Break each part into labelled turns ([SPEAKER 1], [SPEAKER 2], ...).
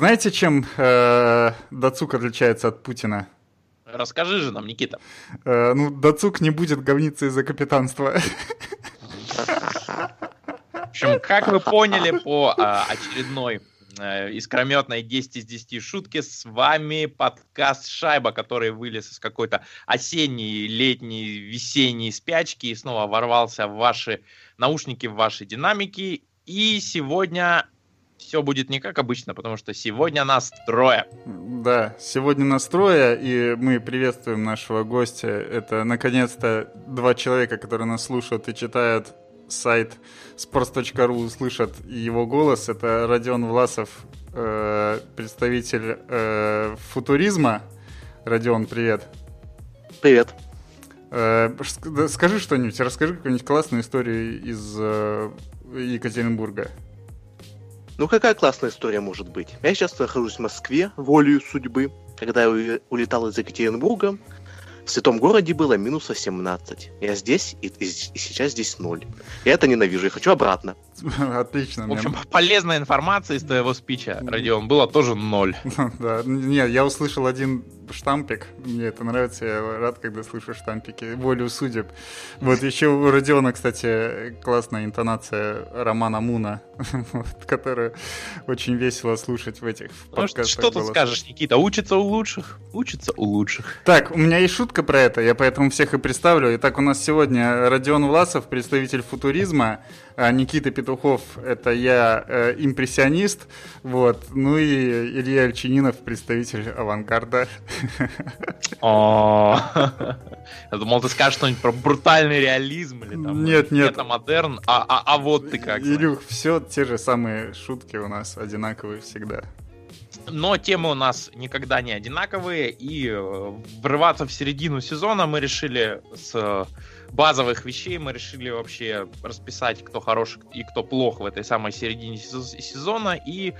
[SPEAKER 1] знаете, чем э, Дацук отличается от Путина?
[SPEAKER 2] Расскажи же нам, Никита.
[SPEAKER 1] Э, ну, Дацук не будет говниться из-за капитанства.
[SPEAKER 2] В общем, как вы поняли по а, очередной э, искрометной 10 из 10 шутки, с вами подкаст «Шайба», который вылез из какой-то осенней, летней, весенней спячки и снова ворвался в ваши наушники, в ваши динамики. И сегодня все будет не как обычно, потому что сегодня нас трое.
[SPEAKER 1] Да, сегодня нас трое, и мы приветствуем нашего гостя. Это, наконец-то, два человека, которые нас слушают и читают сайт sports.ru, слышат его голос. Это Родион Власов, э, представитель э, футуризма. Родион, привет.
[SPEAKER 3] Привет.
[SPEAKER 1] Э, скажи что-нибудь, расскажи какую-нибудь классную историю из э, Екатеринбурга.
[SPEAKER 3] Ну какая классная история может быть? Я сейчас нахожусь в Москве, волею судьбы. Когда я улетал из Екатеринбурга, в святом городе было минус 18. Я здесь, и, и, и сейчас здесь ноль. Я это ненавижу, я хочу обратно.
[SPEAKER 1] Отлично.
[SPEAKER 2] В общем, полезная информация из твоего спича, Родион, было тоже ноль.
[SPEAKER 1] Да, нет, я услышал один штампик. Мне это нравится, я рад, когда слышу штампики. Волю судеб. Вот еще у Родиона, кстати, классная интонация Романа Муна, вот, которую очень весело слушать в этих
[SPEAKER 2] ну, подкастах. Что тут скажешь, Никита? Учится у лучших? Учится у лучших.
[SPEAKER 1] Так, у меня есть шутка про это, я поэтому всех и представлю. Итак, у нас сегодня Родион Власов, представитель футуризма, Никита Петухов — это я, э, импрессионист, вот, ну и Илья Альчининов — представитель авангарда.
[SPEAKER 2] Я думал, ты скажешь что-нибудь про брутальный реализм или там...
[SPEAKER 1] Нет, нет.
[SPEAKER 2] Это модерн, а, а, а вот ты как.
[SPEAKER 1] Илюх, все те же самые шутки у нас одинаковые всегда.
[SPEAKER 2] Но темы у нас никогда не одинаковые, и э, врываться в середину сезона мы решили с базовых вещей мы решили вообще расписать, кто хорош и кто плох в этой самой середине сезона, и э,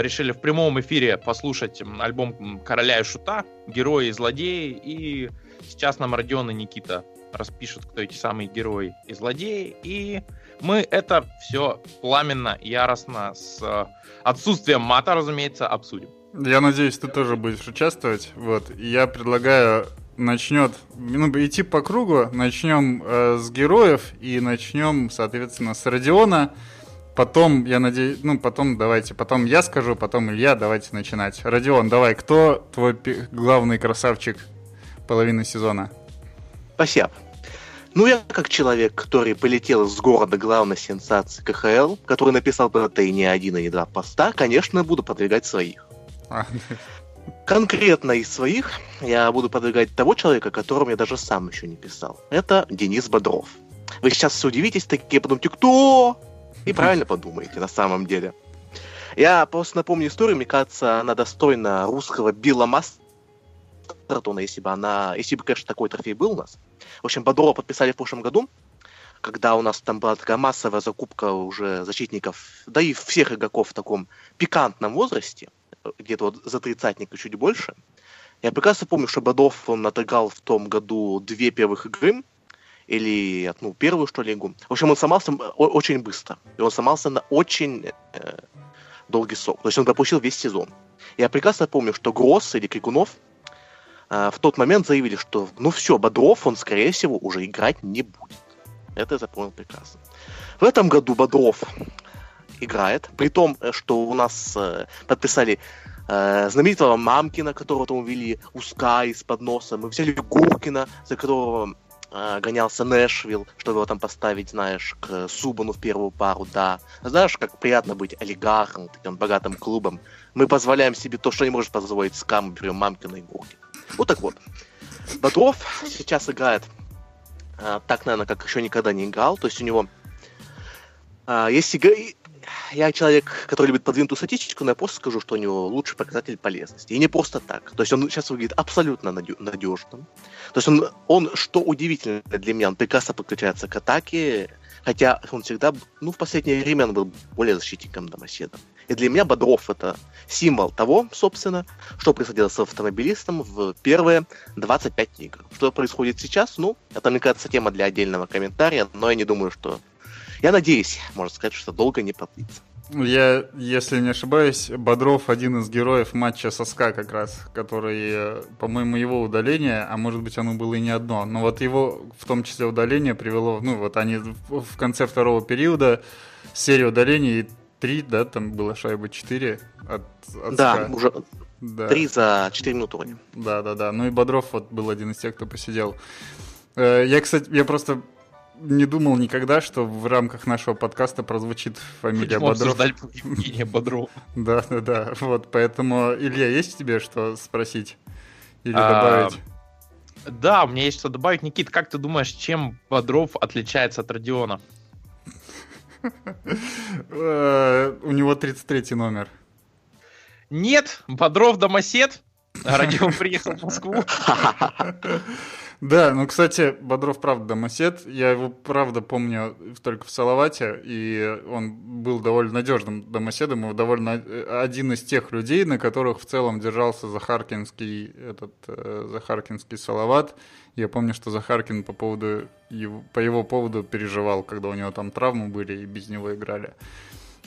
[SPEAKER 2] решили в прямом эфире послушать альбом Короля и Шута, Герои и Злодеи, и сейчас нам Родион и Никита распишут, кто эти самые герои и злодеи, и мы это все пламенно, яростно, с э, отсутствием мата, разумеется, обсудим.
[SPEAKER 1] Я надеюсь, ты тоже будешь участвовать. Вот. Я предлагаю начнет ну, идти по кругу. Начнем э, с героев и начнем, соответственно, с Родиона. Потом, я надеюсь, ну, потом давайте, потом я скажу, потом Илья, давайте начинать. Родион, давай, кто твой главный красавчик половины сезона?
[SPEAKER 3] Спасибо. Ну, я как человек, который полетел из города главной сенсации КХЛ, который написал про это и не один, и не два поста, конечно, буду продвигать своих. Конкретно из своих я буду продвигать того человека, которому я даже сам еще не писал. Это Денис Бодров. Вы сейчас все удивитесь, такие подумайте, кто? И правильно подумаете, на самом деле. Я просто напомню историю, мне кажется, она достойна русского Билла Мастертона, если бы она, если бы, конечно, такой трофей был у нас. В общем, Бодрова подписали в прошлом году, когда у нас там была такая массовая закупка уже защитников, да и всех игроков в таком пикантном возрасте – где-то вот за тридцатника чуть больше. Я прекрасно помню, что Бодов он отыграл в том году две первых игры, или ну, первую, что ли, игру. В общем, он сломался очень быстро. И он сломался на очень э, долгий срок. То есть он пропустил весь сезон. Я прекрасно помню, что Гросс или Крикунов э, в тот момент заявили, что ну все, Бодров, он, скорее всего, уже играть не будет. Это я запомнил прекрасно. В этом году Бодров играет, при том, э, что у нас э, подписали э, знаменитого Мамкина, которого там увели Уска из-под носа, мы взяли Гуркина, за которого э, гонялся Нэшвилл, чтобы его там поставить, знаешь, к Субану в первую пару, да. Знаешь, как приятно быть олигархом, таким богатым клубом. Мы позволяем себе то, что не может позволить Скам, берем Мамкина и Гуркина. Вот так вот. Бодров сейчас играет э, так, наверное, как еще никогда не играл. То есть у него э, есть игра я человек, который любит подвинутую статистику, но я просто скажу, что у него лучший показатель полезности. И не просто так. То есть он сейчас выглядит абсолютно надежным. То есть он, он, что удивительно для меня, он прекрасно подключается к атаке, хотя он всегда, ну, в последнее время он был более защитником домоседом. И для меня Бодров это символ того, собственно, что происходило с автомобилистом в первые 25 игр. Что происходит сейчас, ну, это, мне кажется, тема для отдельного комментария, но я не думаю, что я надеюсь, можно сказать, что долго не продлится.
[SPEAKER 1] Я, если не ошибаюсь, Бодров один из героев матча со СКА как раз, который, по-моему, его удаление, а может быть оно было и не одно, но вот его, в том числе удаление, привело, ну вот они в конце второго периода серию удалений, три, да, там было шайба четыре от,
[SPEAKER 3] от Да, СКА. уже да. три за четыре минуты.
[SPEAKER 1] Да, да, да, ну и Бодров вот был один из тех, кто посидел. Э, я, кстати, я просто не думал никогда, что в рамках нашего подкаста прозвучит фамилия Почему Бодров.
[SPEAKER 2] Евгения Бодров.
[SPEAKER 1] Да, да, да. Вот, поэтому, Илья, есть тебе что спросить или а, добавить?
[SPEAKER 2] Да, у меня есть что добавить. Никит, как ты думаешь, чем Бодров отличается от Родиона?
[SPEAKER 1] Э, у него 33 номер.
[SPEAKER 2] Нет, Бодров домосед. Родион приехал в Москву.
[SPEAKER 1] Да, ну, кстати, Бодров, правда, домосед. Я его, правда, помню только в Салавате, и он был довольно надежным домоседом, и довольно э, один из тех людей, на которых в целом держался Захаркинский, этот, э, Захаркинский Салават. Я помню, что Захаркин по поводу его, по его поводу переживал, когда у него там травмы были и без него играли.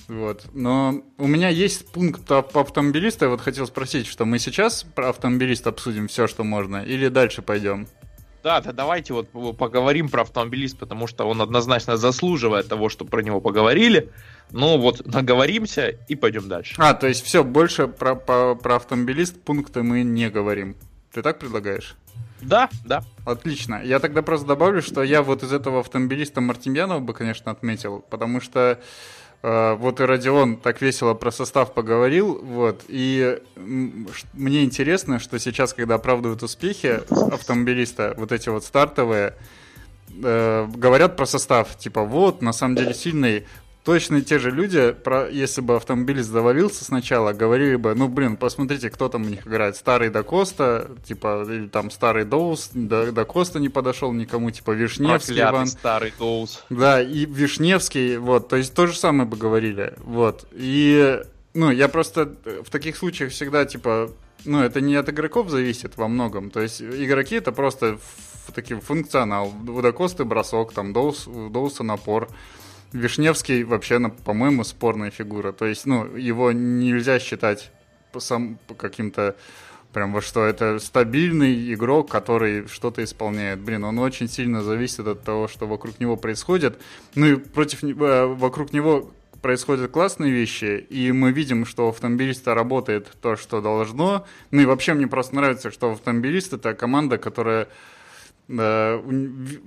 [SPEAKER 1] Вот. Но у меня есть пункт по автомобилисту. Я вот хотел спросить, что мы сейчас про автомобилист обсудим все, что можно, или дальше пойдем?
[SPEAKER 2] Да, да, давайте вот поговорим про автомобилист, потому что он однозначно заслуживает того, что про него поговорили. Ну вот, наговоримся и пойдем дальше.
[SPEAKER 1] А, то есть все, больше про, про, про автомобилист пункты мы не говорим. Ты так предлагаешь?
[SPEAKER 2] Да, да.
[SPEAKER 1] Отлично. Я тогда просто добавлю, что я вот из этого автомобилиста Мартемьянова бы, конечно, отметил, потому что Э, вот и Родион так весело про состав поговорил, вот, и мне интересно, что сейчас, когда оправдывают успехи автомобилиста, вот эти вот стартовые, э, говорят про состав, типа, вот, на самом деле сильный, точно те же люди, про, если бы автомобиль завалился сначала, говорили бы, ну, блин, посмотрите, кто там у них играет. Старый Дакоста, типа, или там старый Доус, Дакоста не подошел никому, типа, Вишневский
[SPEAKER 2] Проклятый Иван. старый Доус.
[SPEAKER 1] Да, и Вишневский, вот, то есть то же самое бы говорили, вот. И, ну, я просто в таких случаях всегда, типа, ну, это не от игроков зависит во многом. То есть игроки это просто таким функционал. У Дакосты бросок, там, Доус, Доуса напор. Вишневский вообще, по-моему, спорная фигура. То есть, ну, его нельзя считать сам каким-то прям во что это стабильный игрок, который что-то исполняет. Блин, он очень сильно зависит от того, что вокруг него происходит. Ну и против э, вокруг него происходят классные вещи, и мы видим, что у автомобилиста работает то, что должно. Ну и вообще мне просто нравится, что автомобилист это команда, которая э,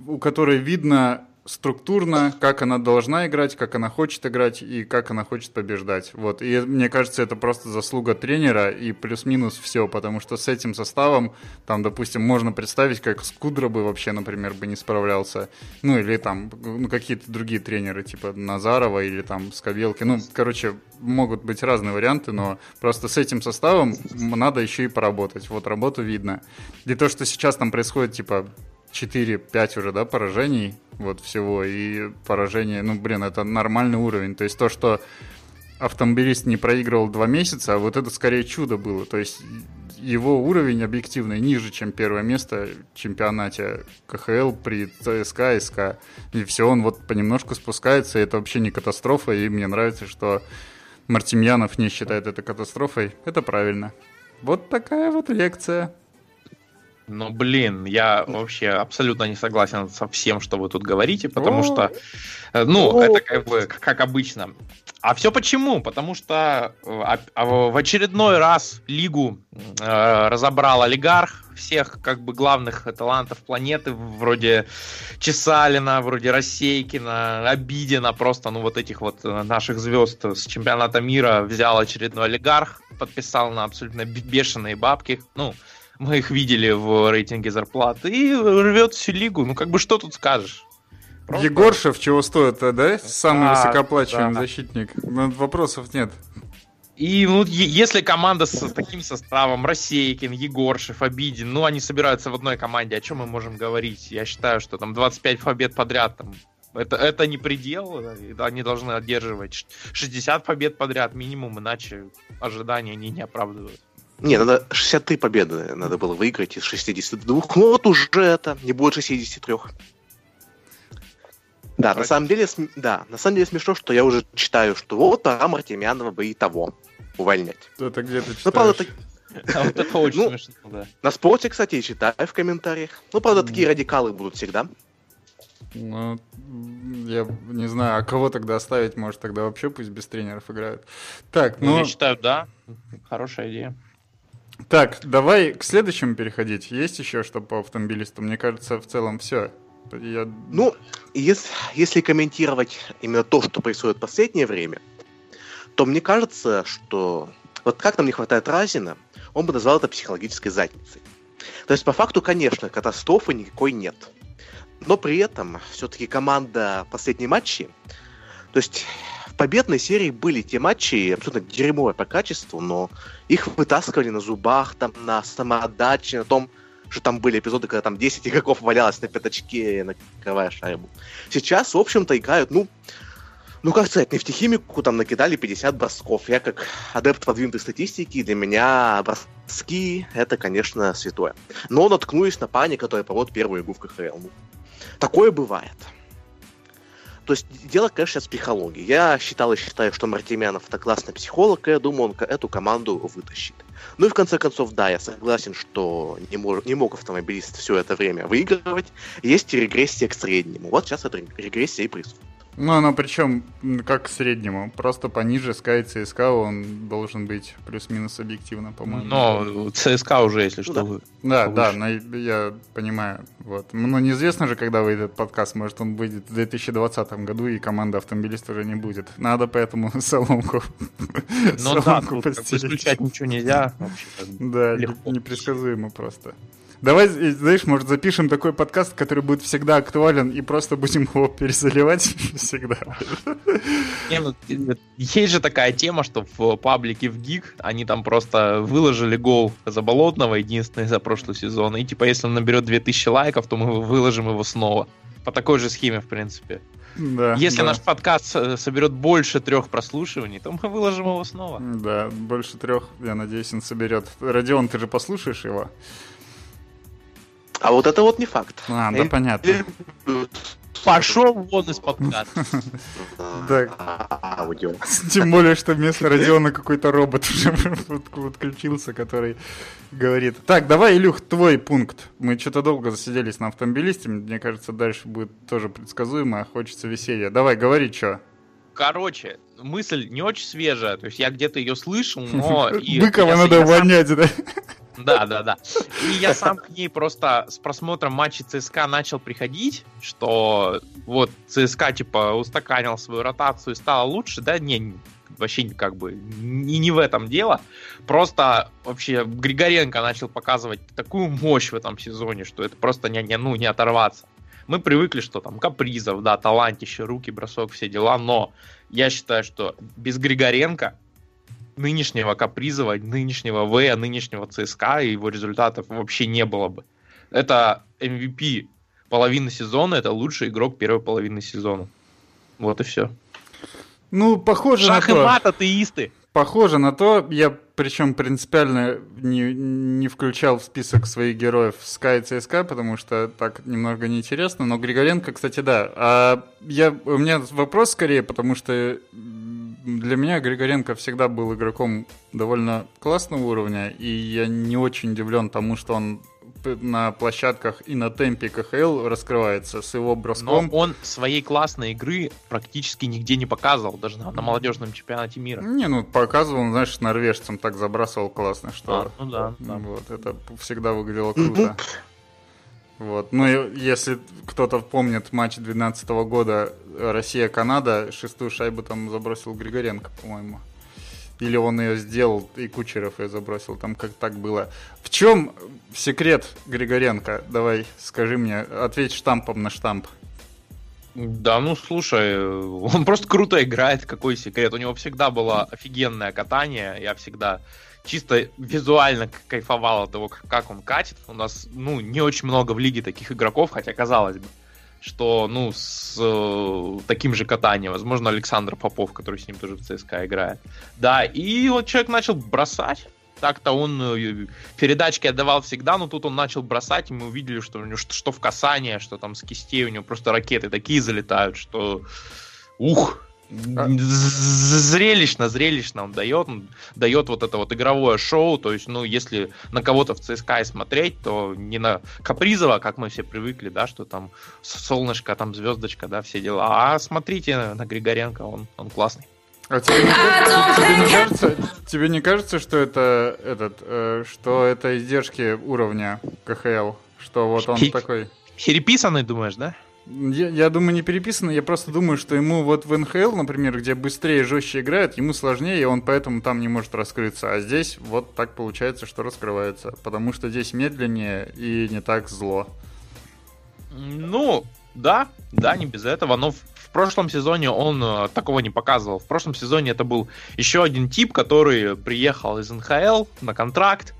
[SPEAKER 1] у которой видно структурно, как она должна играть, как она хочет играть и как она хочет побеждать. Вот. И мне кажется, это просто заслуга тренера и плюс-минус все, потому что с этим составом, там, допустим, можно представить, как Скудра бы вообще, например, бы не справлялся. Ну, или там, ну, какие-то другие тренеры, типа Назарова или там Скобелки. Ну, короче, могут быть разные варианты, но просто с этим составом надо еще и поработать. Вот работу видно. И то, что сейчас там происходит, типа, 4-5 уже, да, поражений вот всего, и поражение, ну, блин, это нормальный уровень. То есть то, что автомобилист не проигрывал два месяца, а вот это скорее чудо было. То есть его уровень объективно ниже, чем первое место в чемпионате КХЛ при ЦСКА, СК. И все, он вот понемножку спускается, и это вообще не катастрофа, и мне нравится, что Мартемьянов не считает это катастрофой. Это правильно. Вот такая вот лекция.
[SPEAKER 2] Ну, блин, я вообще абсолютно не согласен со всем, что вы тут говорите, потому что, э, ну, это как бы как обычно. А все почему? Потому что э, а, в очередной раз лигу э, разобрал олигарх всех как бы главных талантов планеты, вроде Чесалина, вроде Рассейкина, Обидина, просто, ну, вот этих вот наших звезд с чемпионата мира взял очередной олигарх, подписал на абсолютно бешеные бабки, ну, мы их видели в рейтинге зарплат. И рвет всю лигу. Ну, как бы что тут скажешь?
[SPEAKER 1] Просто... Егоршев чего стоит, а, да? Самый а, высокооплачиваемый да. защитник. Ну, вопросов нет.
[SPEAKER 2] И ну, если команда с таким составом, Рассейкин, Егоршев, Обидин, ну, они собираются в одной команде, о чем мы можем говорить? Я считаю, что там 25 побед подряд, там, это, это не предел, они должны одерживать 60 побед подряд минимум, иначе ожидания они не оправдывают.
[SPEAKER 3] Не, надо 63 победы надо было выиграть из 62. Ну вот уже это, не будет 63. Да, на самом деле, да, на самом деле смешно, что я уже читаю, что вот пора Мартемьянова бы и того увольнять.
[SPEAKER 1] Это где ты читаешь?
[SPEAKER 3] Ну, правда, так...
[SPEAKER 2] А вот это очень ну, смешно, да.
[SPEAKER 3] На спорте, кстати, читаю в комментариях. Ну, правда, такие радикалы будут всегда.
[SPEAKER 1] Ну, я не знаю, а кого тогда оставить? Может, тогда вообще пусть без тренеров играют. Так, ну...
[SPEAKER 2] ну... Я считаю, да. Хорошая идея.
[SPEAKER 1] Так, давай к следующему переходить. Есть еще что по автомобилисту? Мне кажется, в целом все.
[SPEAKER 3] Я... Ну, если, если комментировать именно то, что происходит в последнее время, то мне кажется, что вот как нам не хватает Разина, он бы назвал это психологической задницей. То есть, по факту, конечно, катастрофы никакой нет. Но при этом все-таки команда последней матчи, то есть победной серии были те матчи абсолютно дерьмовые по качеству, но их вытаскивали на зубах, там, на самоотдаче, на том, что там были эпизоды, когда там 10 игроков валялось на пятачке, накрывая шайбу. Сейчас, в общем-то, играют, ну, ну, как сказать, нефтехимику там накидали 50 бросков. Я как адепт продвинутой статистики, для меня броски — это, конечно, святое. Но наткнулись на парня, который проводит первую игру в КХЛ. Ну, такое бывает. То есть дело, конечно, с психологией. Я считал и считаю, что Мартемянов это классный психолог, и я думаю, он эту команду вытащит. Ну и в конце концов, да, я согласен, что не, мож, не мог автомобилист все это время выигрывать. Есть регрессия к среднему. Вот сейчас эта регрессия и происходит.
[SPEAKER 1] Ну, оно причем как к среднему. Просто пониже Sky ЦСКА он должен быть плюс-минус объективно, по-моему.
[SPEAKER 2] Но ЦСКА уже, если что,
[SPEAKER 1] вы. Да, да, на, я понимаю. Вот. Но неизвестно же, когда выйдет этот подкаст. Может, он выйдет в 2020 году, и команда автомобилист уже не будет. Надо поэтому соломку
[SPEAKER 2] Ну да, тут исключать ничего нельзя.
[SPEAKER 1] Да, непредсказуемо просто. Давай, знаешь, может, запишем такой подкаст, который будет всегда актуален, и просто будем его перезаливать всегда.
[SPEAKER 2] Не, ну, есть же такая тема, что в паблике в ГИК они там просто выложили гол Заболотного, единственный за прошлый сезон, и типа если он наберет 2000 лайков, то мы выложим его снова. По такой же схеме, в принципе. Да, Если да. наш подкаст э, соберет больше трех прослушиваний, то мы выложим его снова.
[SPEAKER 1] Да, больше трех, я надеюсь, он соберет. Родион, ты же послушаешь его?
[SPEAKER 3] А вот это вот не факт.
[SPEAKER 1] А, да, понятно.
[SPEAKER 2] Пошел вон из подкаста.
[SPEAKER 1] Так. Тем более, что вместо Родиона какой-то робот уже подключился, который говорит. Так, давай, Илюх, твой пункт. Мы что-то долго засиделись на автомобилисте. Мне кажется, дальше будет тоже предсказуемо, а хочется веселья. Давай, говори, что.
[SPEAKER 2] Короче, мысль не очень свежая. То есть я где-то ее слышал, но...
[SPEAKER 1] Быкова надо увольнять, да?
[SPEAKER 2] Да, да, да. И я сам к ней просто с просмотром матчей ЦСКА начал приходить, что вот ЦСКА типа устаканил свою ротацию и стало лучше, да, не, вообще как бы не, не в этом дело. Просто вообще Григоренко начал показывать такую мощь в этом сезоне, что это просто не, не, ну, не оторваться. Мы привыкли, что там капризов, да, талантище, руки, бросок, все дела, но я считаю, что без Григоренко нынешнего Капризова, нынешнего В, нынешнего ЦСКА и его результатов вообще не было бы. Это MVP половины сезона, это лучший игрок первой половины сезона. Вот и все.
[SPEAKER 1] Ну, похоже
[SPEAKER 2] Шах
[SPEAKER 1] на то.
[SPEAKER 2] и мат, атеисты.
[SPEAKER 1] Похоже на то, я причем принципиально не, не включал в список своих героев Sky и ЦСКА, потому что так немного неинтересно, но Григоренко, кстати, да. А я, у меня вопрос скорее, потому что для меня Григоренко всегда был игроком довольно классного уровня, и я не очень удивлен тому, что он на площадках и на темпе КХЛ раскрывается с его броском.
[SPEAKER 2] Но он своей классной игры практически нигде не показывал, даже на, на молодежном чемпионате мира.
[SPEAKER 1] Не, ну показывал, знаешь, норвежцам так забрасывал классно, что...
[SPEAKER 2] А, ну да,
[SPEAKER 1] да. Вот, это всегда выглядело круто. Вот. Ну, если кто-то помнит матч 2012 года Россия-Канада, шестую шайбу там забросил Григоренко, по-моему. Или он ее сделал, и Кучеров ее забросил, там как так было. В чем секрет Григоренко? Давай, скажи мне, ответь штампом на штамп.
[SPEAKER 2] Да, ну слушай, он просто круто играет, какой секрет. У него всегда было офигенное катание, я всегда чисто визуально кайфовал от того, как он катит. У нас, ну, не очень много в лиге таких игроков, хотя казалось бы, что, ну, с э, таким же катанием, возможно, Александр Попов, который с ним тоже в ЦСКА играет. Да, и вот человек начал бросать, Так-то он э, передачки отдавал всегда, но тут он начал бросать, и мы увидели, что у него что, что в касание, что там с кистей у него просто ракеты такие залетают, что ух. Зрелищно, зрелищно он дает, он дает вот это вот игровое шоу, то есть, ну, если на кого-то в ЦСКА смотреть, то не на Капризова, как мы все привыкли, да, что там солнышко, там звездочка, да, все дела, а смотрите на Григоренко, он, он классный.
[SPEAKER 1] А тебе не, тебе не кажется, тебе не кажется, что это этот, э, что это издержки уровня КХЛ, что вот он Хи- такой?
[SPEAKER 2] Переписанный, думаешь, да?
[SPEAKER 1] Я, я думаю, не переписано. Я просто думаю, что ему вот в НХЛ, например, где быстрее и жестче играют, ему сложнее, и он поэтому там не может раскрыться. А здесь вот так получается, что раскрывается. Потому что здесь медленнее и не так зло.
[SPEAKER 2] Ну, да, да, не без этого. Но в, в прошлом сезоне он э, такого не показывал. В прошлом сезоне это был еще один тип, который приехал из НХЛ на контракт,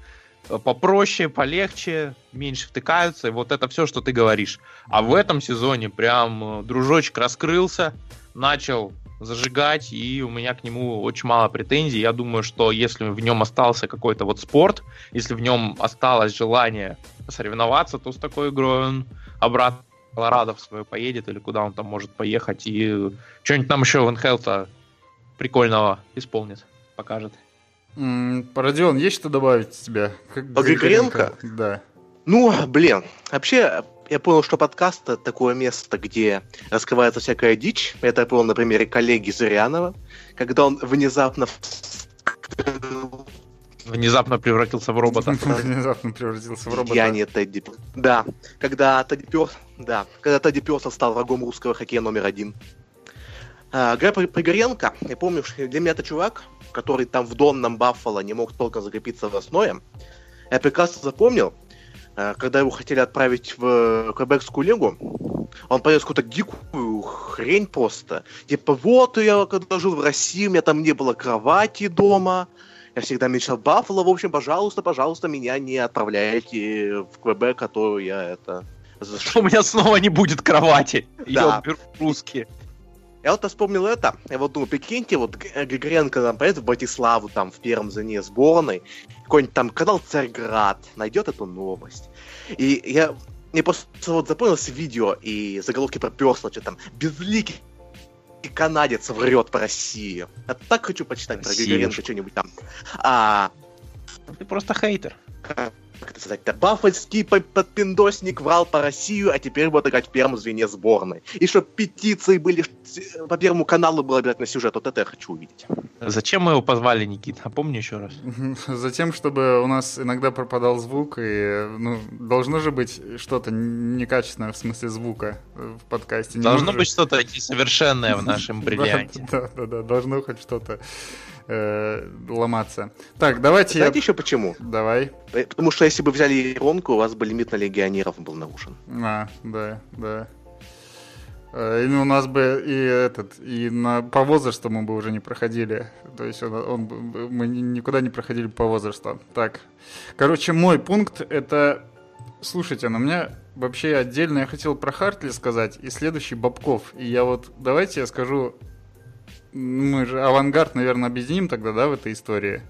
[SPEAKER 2] попроще, полегче, меньше втыкаются, и вот это все, что ты говоришь. А в этом сезоне прям э, дружочек раскрылся, начал зажигать, и у меня к нему очень мало претензий. Я думаю, что если в нем остался какой-то вот спорт, если в нем осталось желание соревноваться, то с такой игрой он обратно в Колорадо в свое поедет, или куда он там может поехать, и что-нибудь там еще в НХЛ-то прикольного исполнит, покажет.
[SPEAKER 1] Родион, есть что добавить с тебя?
[SPEAKER 3] Как По Григоренко?
[SPEAKER 1] Да.
[SPEAKER 3] Ну, блин, вообще, я понял, что подкаст это такое место, где раскрывается всякая дичь. Это я понял на примере коллеги Зырянова, когда он внезапно
[SPEAKER 2] Внезапно превратился в робота.
[SPEAKER 1] Внезапно превратился в робота.
[SPEAKER 3] Я не Тедди. Да, когда Тедди Перс... Да, когда Тедди Персон стал врагом русского хоккея номер один. А, Греб Пригоренко, я помню, что для меня это чувак, который там в Донном Баффало не мог только закрепиться в основе. Я прекрасно запомнил, э, когда его хотели отправить в Квебекскую лигу, он понес какую-то дикую хрень просто. Типа, вот я когда жил в России, у меня там не было кровати дома, я всегда мечтал Баффало, в общем, пожалуйста, пожалуйста, меня не отправляйте в Квебек, а то я это...
[SPEAKER 2] У меня снова не будет кровати. Да. русские.
[SPEAKER 3] Я вот вспомнил это, я вот думаю, прикиньте, вот Григоренко там поедет в Братиславу, там, в первом звене сборной, какой-нибудь там канал Царьград найдет эту новость. И я мне просто вот запомнилось видео и заголовки про Персла, что там безликий и канадец врет по России. Я так хочу почитать Россия. про Григоренко что-нибудь там. А...
[SPEAKER 2] Ты просто хейтер
[SPEAKER 3] как это сказать, баффальский подпиндосник врал по Россию, а теперь будет играть в первом звене сборной. И чтобы петиции были по Первому каналу был обязательно сюжет, вот это я хочу увидеть.
[SPEAKER 2] Зачем мы его позвали, Никита? Напомни еще раз.
[SPEAKER 1] Затем, чтобы у нас иногда пропадал звук, и ну, должно же быть что-то некачественное в смысле звука в подкасте.
[SPEAKER 2] Не должно быть что-то несовершенное в нашем бриллианте.
[SPEAKER 1] Да, да, да, должно хоть что-то э, ломаться. Так, давайте...
[SPEAKER 3] Знаете я... еще почему?
[SPEAKER 1] Давай.
[SPEAKER 3] Э, потому что если бы взяли Иронку, у вас бы лимит на легионеров был нарушен.
[SPEAKER 1] А, да, да. Э, и у нас бы и этот, и на, по возрасту мы бы уже не проходили. То есть он, он, мы никуда не проходили по возрасту. Так. Короче, мой пункт это... Слушайте, на меня вообще отдельно я хотел про Хартли сказать и следующий Бабков. И я вот, давайте я скажу мы же авангард, наверное, объединим тогда, да, в этой истории?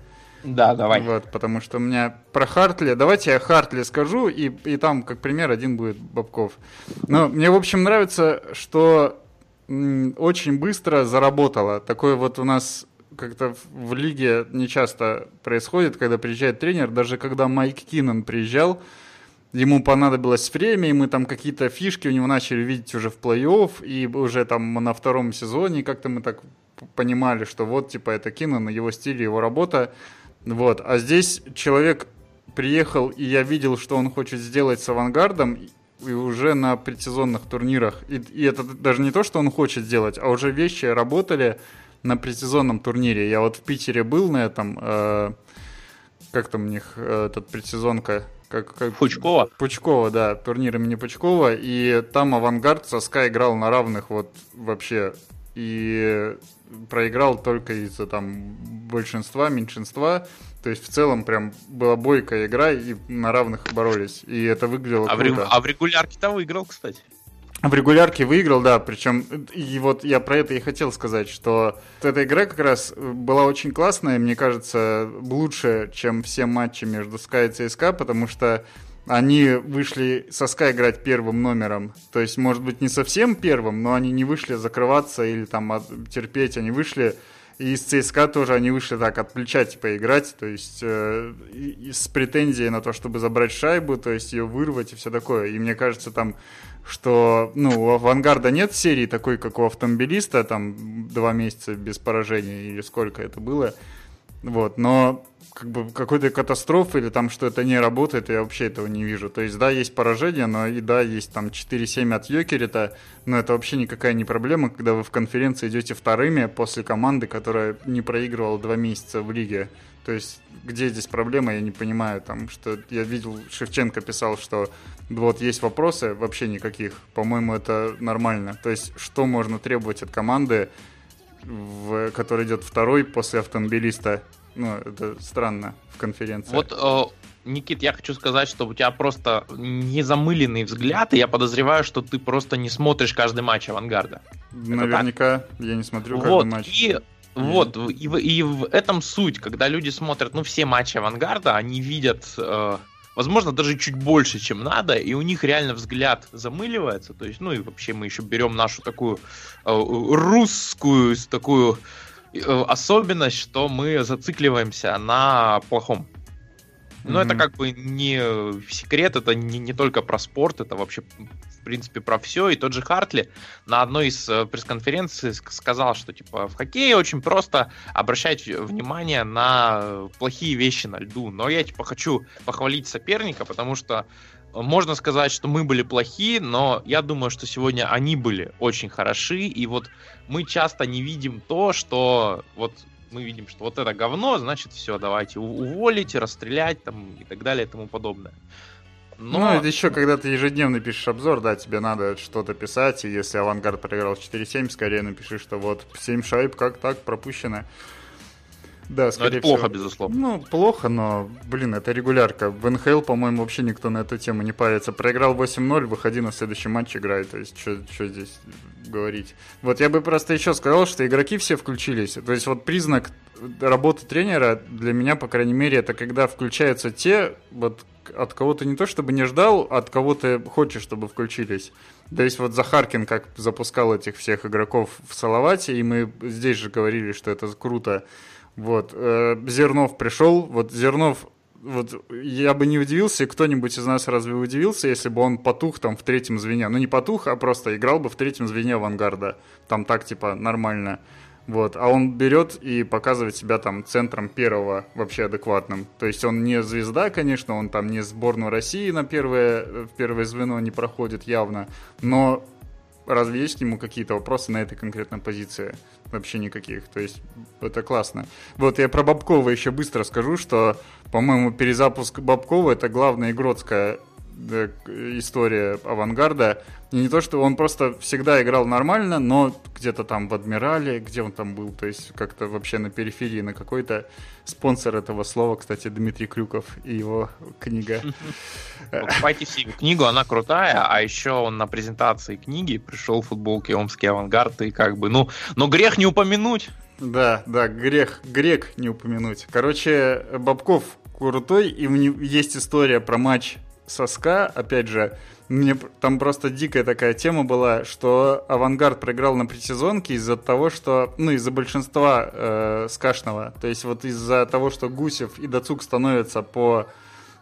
[SPEAKER 2] Да, давай.
[SPEAKER 1] Вот, потому что у меня про Хартли... Давайте я Хартли скажу, и, и там, как пример, один будет Бабков. Но мне, в общем, нравится, что очень быстро заработало. Такое вот у нас как-то в лиге не часто происходит, когда приезжает тренер. Даже когда Майк Киннон приезжал, ему понадобилось время, и мы там какие-то фишки у него начали видеть уже в плей-офф, и уже там на втором сезоне как-то мы так понимали, что вот, типа, это Киннон, его стиль, его работа. Вот. А здесь человек приехал, и я видел, что он хочет сделать с авангардом, и уже на предсезонных турнирах. И, и это даже не то, что он хочет сделать, а уже вещи работали на предсезонном турнире. Я вот в Питере был на этом, э, как там у них э, этот предсезонка, как, как...
[SPEAKER 2] Пучкова.
[SPEAKER 1] Пучкова, да, турнир имени Пучкова, и там авангард Соска играл на равных вот вообще, и проиграл только из-за там большинства, меньшинства. То есть в целом прям была бойкая игра и на равных боролись. И это выглядело
[SPEAKER 2] а
[SPEAKER 1] круто.
[SPEAKER 2] В, а в регулярке-то выиграл, кстати.
[SPEAKER 1] В регулярке выиграл, да, причем и вот я про это и хотел сказать, что эта игра как раз была очень классная, мне кажется, лучше, чем все матчи между Sky и CSKA, потому что они вышли со Sky играть первым номером. То есть, может быть, не совсем первым, но они не вышли закрываться или там терпеть, они вышли и из ЦСКА тоже они вышли так от плеча типа играть, то есть э, с претензией на то, чтобы забрать шайбу, то есть ее вырвать и все такое. И мне кажется там, что ну у Авангарда нет серии такой, как у автомобилиста, там два месяца без поражения или сколько это было. Вот, но как бы какой-то катастрофы или там что это не работает, я вообще этого не вижу. То есть, да, есть поражение, но и да, есть там 4-7 от Йокерита, но это вообще никакая не проблема, когда вы в конференции идете вторыми после команды, которая не проигрывала два месяца в лиге. То есть, где здесь проблема, я не понимаю. Там, что я видел, Шевченко писал, что вот есть вопросы, вообще никаких. По-моему, это нормально. То есть, что можно требовать от команды, в, который идет второй после автомобилиста, ну, это странно в конференции.
[SPEAKER 2] Вот, э, Никит, я хочу сказать, что у тебя просто незамыленный взгляд, и я подозреваю, что ты просто не смотришь каждый матч авангарда.
[SPEAKER 1] Наверняка я не смотрю каждый вот, матч.
[SPEAKER 2] И вот, и, и в этом суть, когда люди смотрят, ну, все матчи авангарда, они видят, э, возможно, даже чуть больше, чем надо, и у них реально взгляд замыливается. То есть, ну и вообще мы еще берем нашу такую э, русскую, такую Э, особенность, что мы зацикливаемся на плохом. Но mm-hmm. это как бы не секрет, это не, не только про спорт, это вообще, в принципе, про все. И тот же Хартли на одной из э, пресс-конференций сказал, что типа в хоккее очень просто обращать внимание на плохие вещи на льду. Но я типа хочу похвалить соперника, потому что можно сказать, что мы были плохие, но я думаю, что сегодня они были очень хороши, и вот мы часто не видим то, что вот мы видим, что вот это говно, значит, все, давайте уволить, расстрелять там и так далее и тому подобное.
[SPEAKER 1] Но... Ну, это еще когда ты ежедневно пишешь обзор, да, тебе надо что-то писать, и если Авангард проиграл 4-7, скорее напиши, что вот 7 шайб, как так, пропущено.
[SPEAKER 2] Да, скорее но это плохо, всего. безусловно.
[SPEAKER 1] Ну, плохо, но, блин, это регулярка. В НХЛ, по-моему, вообще никто на эту тему не парится. Проиграл 8-0, выходи на следующий матч, играй. То есть, что здесь говорить? Вот я бы просто еще сказал, что игроки все включились. То есть, вот признак работы тренера для меня, по крайней мере, это когда включаются те, вот от кого ты не то чтобы не ждал, а от кого ты хочешь, чтобы включились. То есть вот Захаркин как запускал этих всех игроков в Салавате, и мы здесь же говорили, что это круто. Вот. Э, Зернов пришел. Вот Зернов вот я бы не удивился, кто-нибудь из нас разве удивился, если бы он потух там в третьем звене. Ну, не потух, а просто играл бы в третьем звене авангарда. Там так, типа, нормально. Вот. А он берет и показывает себя там центром первого вообще адекватным. То есть он не звезда, конечно, он там не сборную России на первое, в первое звено не проходит явно, но разве к нему какие-то вопросы на этой конкретной позиции? Вообще никаких. То есть это классно. Вот я про Бабкова еще быстро скажу, что, по-моему, перезапуск Бабкова это главная игротская история авангарда. И не то, что он просто всегда играл нормально, но где-то там в Адмирале, где он там был, то есть как-то вообще на периферии, на какой-то спонсор этого слова, кстати, Дмитрий Крюков и его книга.
[SPEAKER 2] Покупайте себе книгу, она крутая, а еще он на презентации книги пришел в футболке Омский авангард, и как бы, ну, но грех не упомянуть.
[SPEAKER 1] Да, да, грех, грех не упомянуть. Короче, Бабков крутой, и есть история про матч соска, опять же, мне там просто дикая такая тема была, что Авангард проиграл на предсезонке из-за того, что, ну, из-за большинства э, скашного. То есть вот из-за того, что Гусев и Дацук становятся по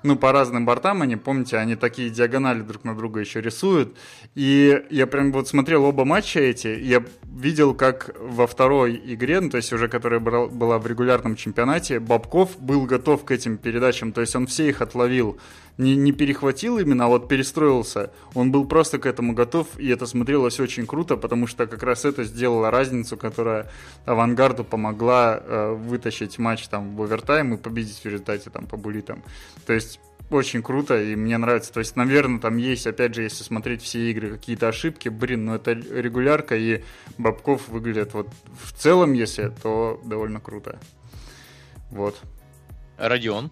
[SPEAKER 1] ну, по разным бортам они, помните, они такие диагонали друг на друга еще рисуют. И я прям вот смотрел оба матча эти, я видел, как во второй игре, ну, то есть уже которая была в регулярном чемпионате, Бабков был готов к этим передачам, то есть он все их отловил не, не перехватил именно, а вот перестроился. Он был просто к этому готов, и это смотрелось очень круто, потому что как раз это сделало разницу, которая авангарду помогла э, вытащить матч там в овертайм и победить в результате там по булитам. То есть очень круто, и мне нравится. То есть, наверное, там есть, опять же, если смотреть все игры, какие-то ошибки, блин, ну это регулярка, и Бабков выглядит вот в целом, если, то довольно круто. Вот.
[SPEAKER 2] Родион?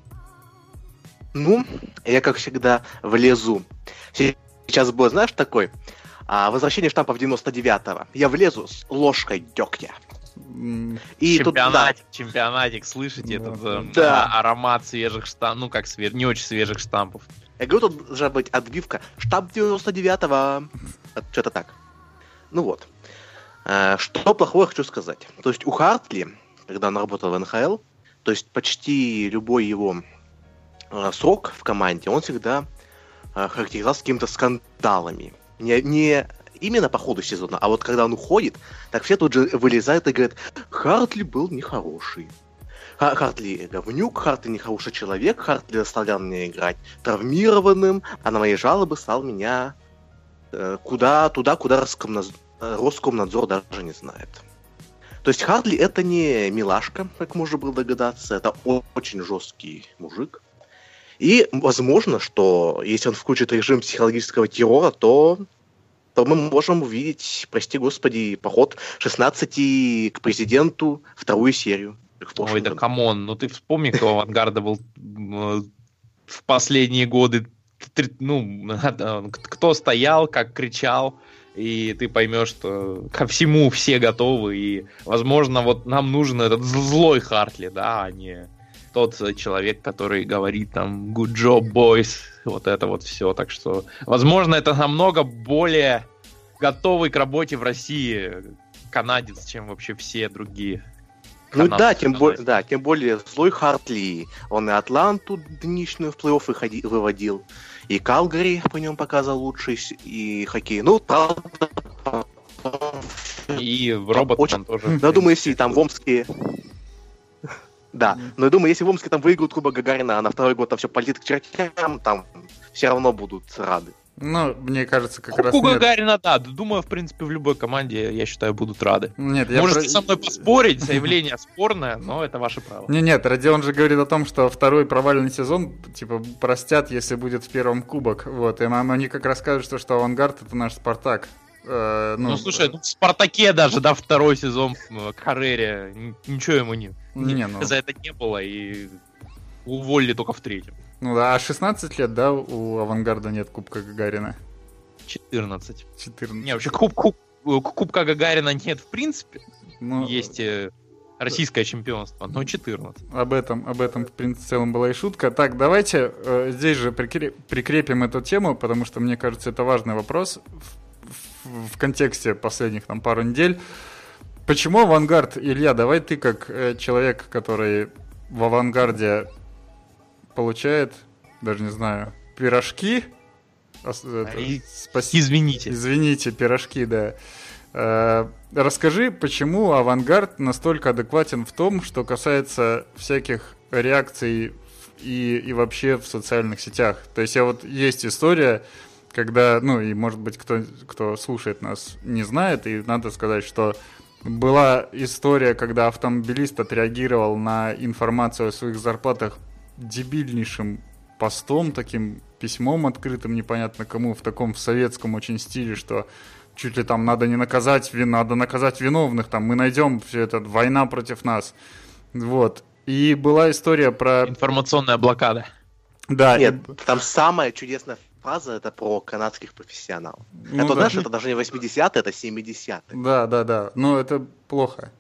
[SPEAKER 3] Ну, я, как всегда, влезу. Сейчас был, знаешь, такой А, возвращение штампов 99-го. Я влезу с ложкой дегтя.
[SPEAKER 2] И чемпионатик, тут, да. чемпионатик, слышите, да. этот э, да. аромат свежих штампов, ну как свеж... не очень свежих штампов.
[SPEAKER 3] Я говорю, тут должна быть отбивка. Штамп 99-го. Что-то так. Ну вот. Э, что плохого хочу сказать. То есть у Хартли, когда он работал в НХЛ, то есть почти любой его э, срок в команде, он всегда характеризовался какими-то скандалами. Не, не именно по ходу сезона, а вот когда он уходит, так все тут же вылезают и говорят, Хартли был нехороший. Хартли говнюк, Хартли нехороший человек, Хартли заставлял меня играть травмированным, а на мои жалобы стал меня э, куда, туда, куда Роскомнадзор, Роскомнадзор даже не знает. То есть Хартли это не милашка, как можно было догадаться, это очень жесткий мужик. И возможно, что если он включит режим психологического террора, то то мы можем увидеть, прости господи, поход 16 к президенту вторую серию.
[SPEAKER 2] Ой, да come on, ну ты вспомни, кто у Авангарда был в последние годы, ну, кто стоял, как кричал, и ты поймешь, что ко всему все готовы, и, возможно, вот нам нужен этот злой Хартли, да, а не тот человек, который говорит там good job, boys, вот это вот все. Так что, возможно, это намного более готовый к работе в России канадец, чем вообще все другие.
[SPEAKER 3] Ну да, тем более, да, тем более злой Хартли. Он и Атланту днищную в плей-офф выводил, и Калгари по нем показал лучший и хоккей. Ну, правда,
[SPEAKER 2] и робот очень... тоже.
[SPEAKER 3] Да, думаю, если там в Омске да, но я думаю, если в Омске там выиграют Кубок Гагарина, а на второй год там все полетит к чертям, там все равно будут рады.
[SPEAKER 1] Ну, мне кажется, как
[SPEAKER 2] Кубку раз Кубок Гагарина, да. Думаю, в принципе, в любой команде, я считаю, будут рады. Нет, я Можете про... со мной поспорить, заявление спорное, но это ваше право.
[SPEAKER 1] Не, нет, Родион же говорит о том, что второй провальный сезон, типа, простят, если будет в первом кубок. Вот, и они как раз скажут, что, что авангард это наш Спартак.
[SPEAKER 2] Э, ну, ну, слушай, ну, в Спартаке даже, да, второй сезон в э, Карере, ничего ему не, не, ну... за это не было, и уволили только в третьем.
[SPEAKER 1] Ну да, а 16 лет, да, у Авангарда нет Кубка Гагарина?
[SPEAKER 2] 14.
[SPEAKER 1] 14.
[SPEAKER 2] Не, вообще куб, куб, Кубка Гагарина нет в принципе. Ну, Есть э, российское чемпионство, но 14.
[SPEAKER 1] Об этом, об этом в, принципе, в целом была и шутка. Так, давайте э, здесь же прикреп, прикрепим эту тему, потому что, мне кажется, это важный вопрос в контексте последних там пару недель. Почему авангард, Илья, давай ты как э, человек, который в авангарде получает, даже не знаю, пирожки.
[SPEAKER 2] Это, спасибо. Извините.
[SPEAKER 1] Извините, пирожки, да. Э, расскажи, почему авангард настолько адекватен в том, что касается всяких реакций и, и вообще в социальных сетях. То есть я вот есть история, когда, ну и может быть кто, кто слушает нас не знает, и надо сказать, что была история, когда автомобилист отреагировал на информацию о своих зарплатах дебильнейшим постом, таким письмом открытым, непонятно кому, в таком в советском очень стиле, что чуть ли там надо не наказать, надо наказать виновных, там мы найдем все это, война против нас. Вот. И была история про...
[SPEAKER 2] Информационная блокада.
[SPEAKER 3] Да. Нет, и... там самая чудесная фраза это про канадских профессионалов. Ну, это, да. знаешь, это даже не 80-е, это 70-е.
[SPEAKER 1] Да, да, да. Но это плохо.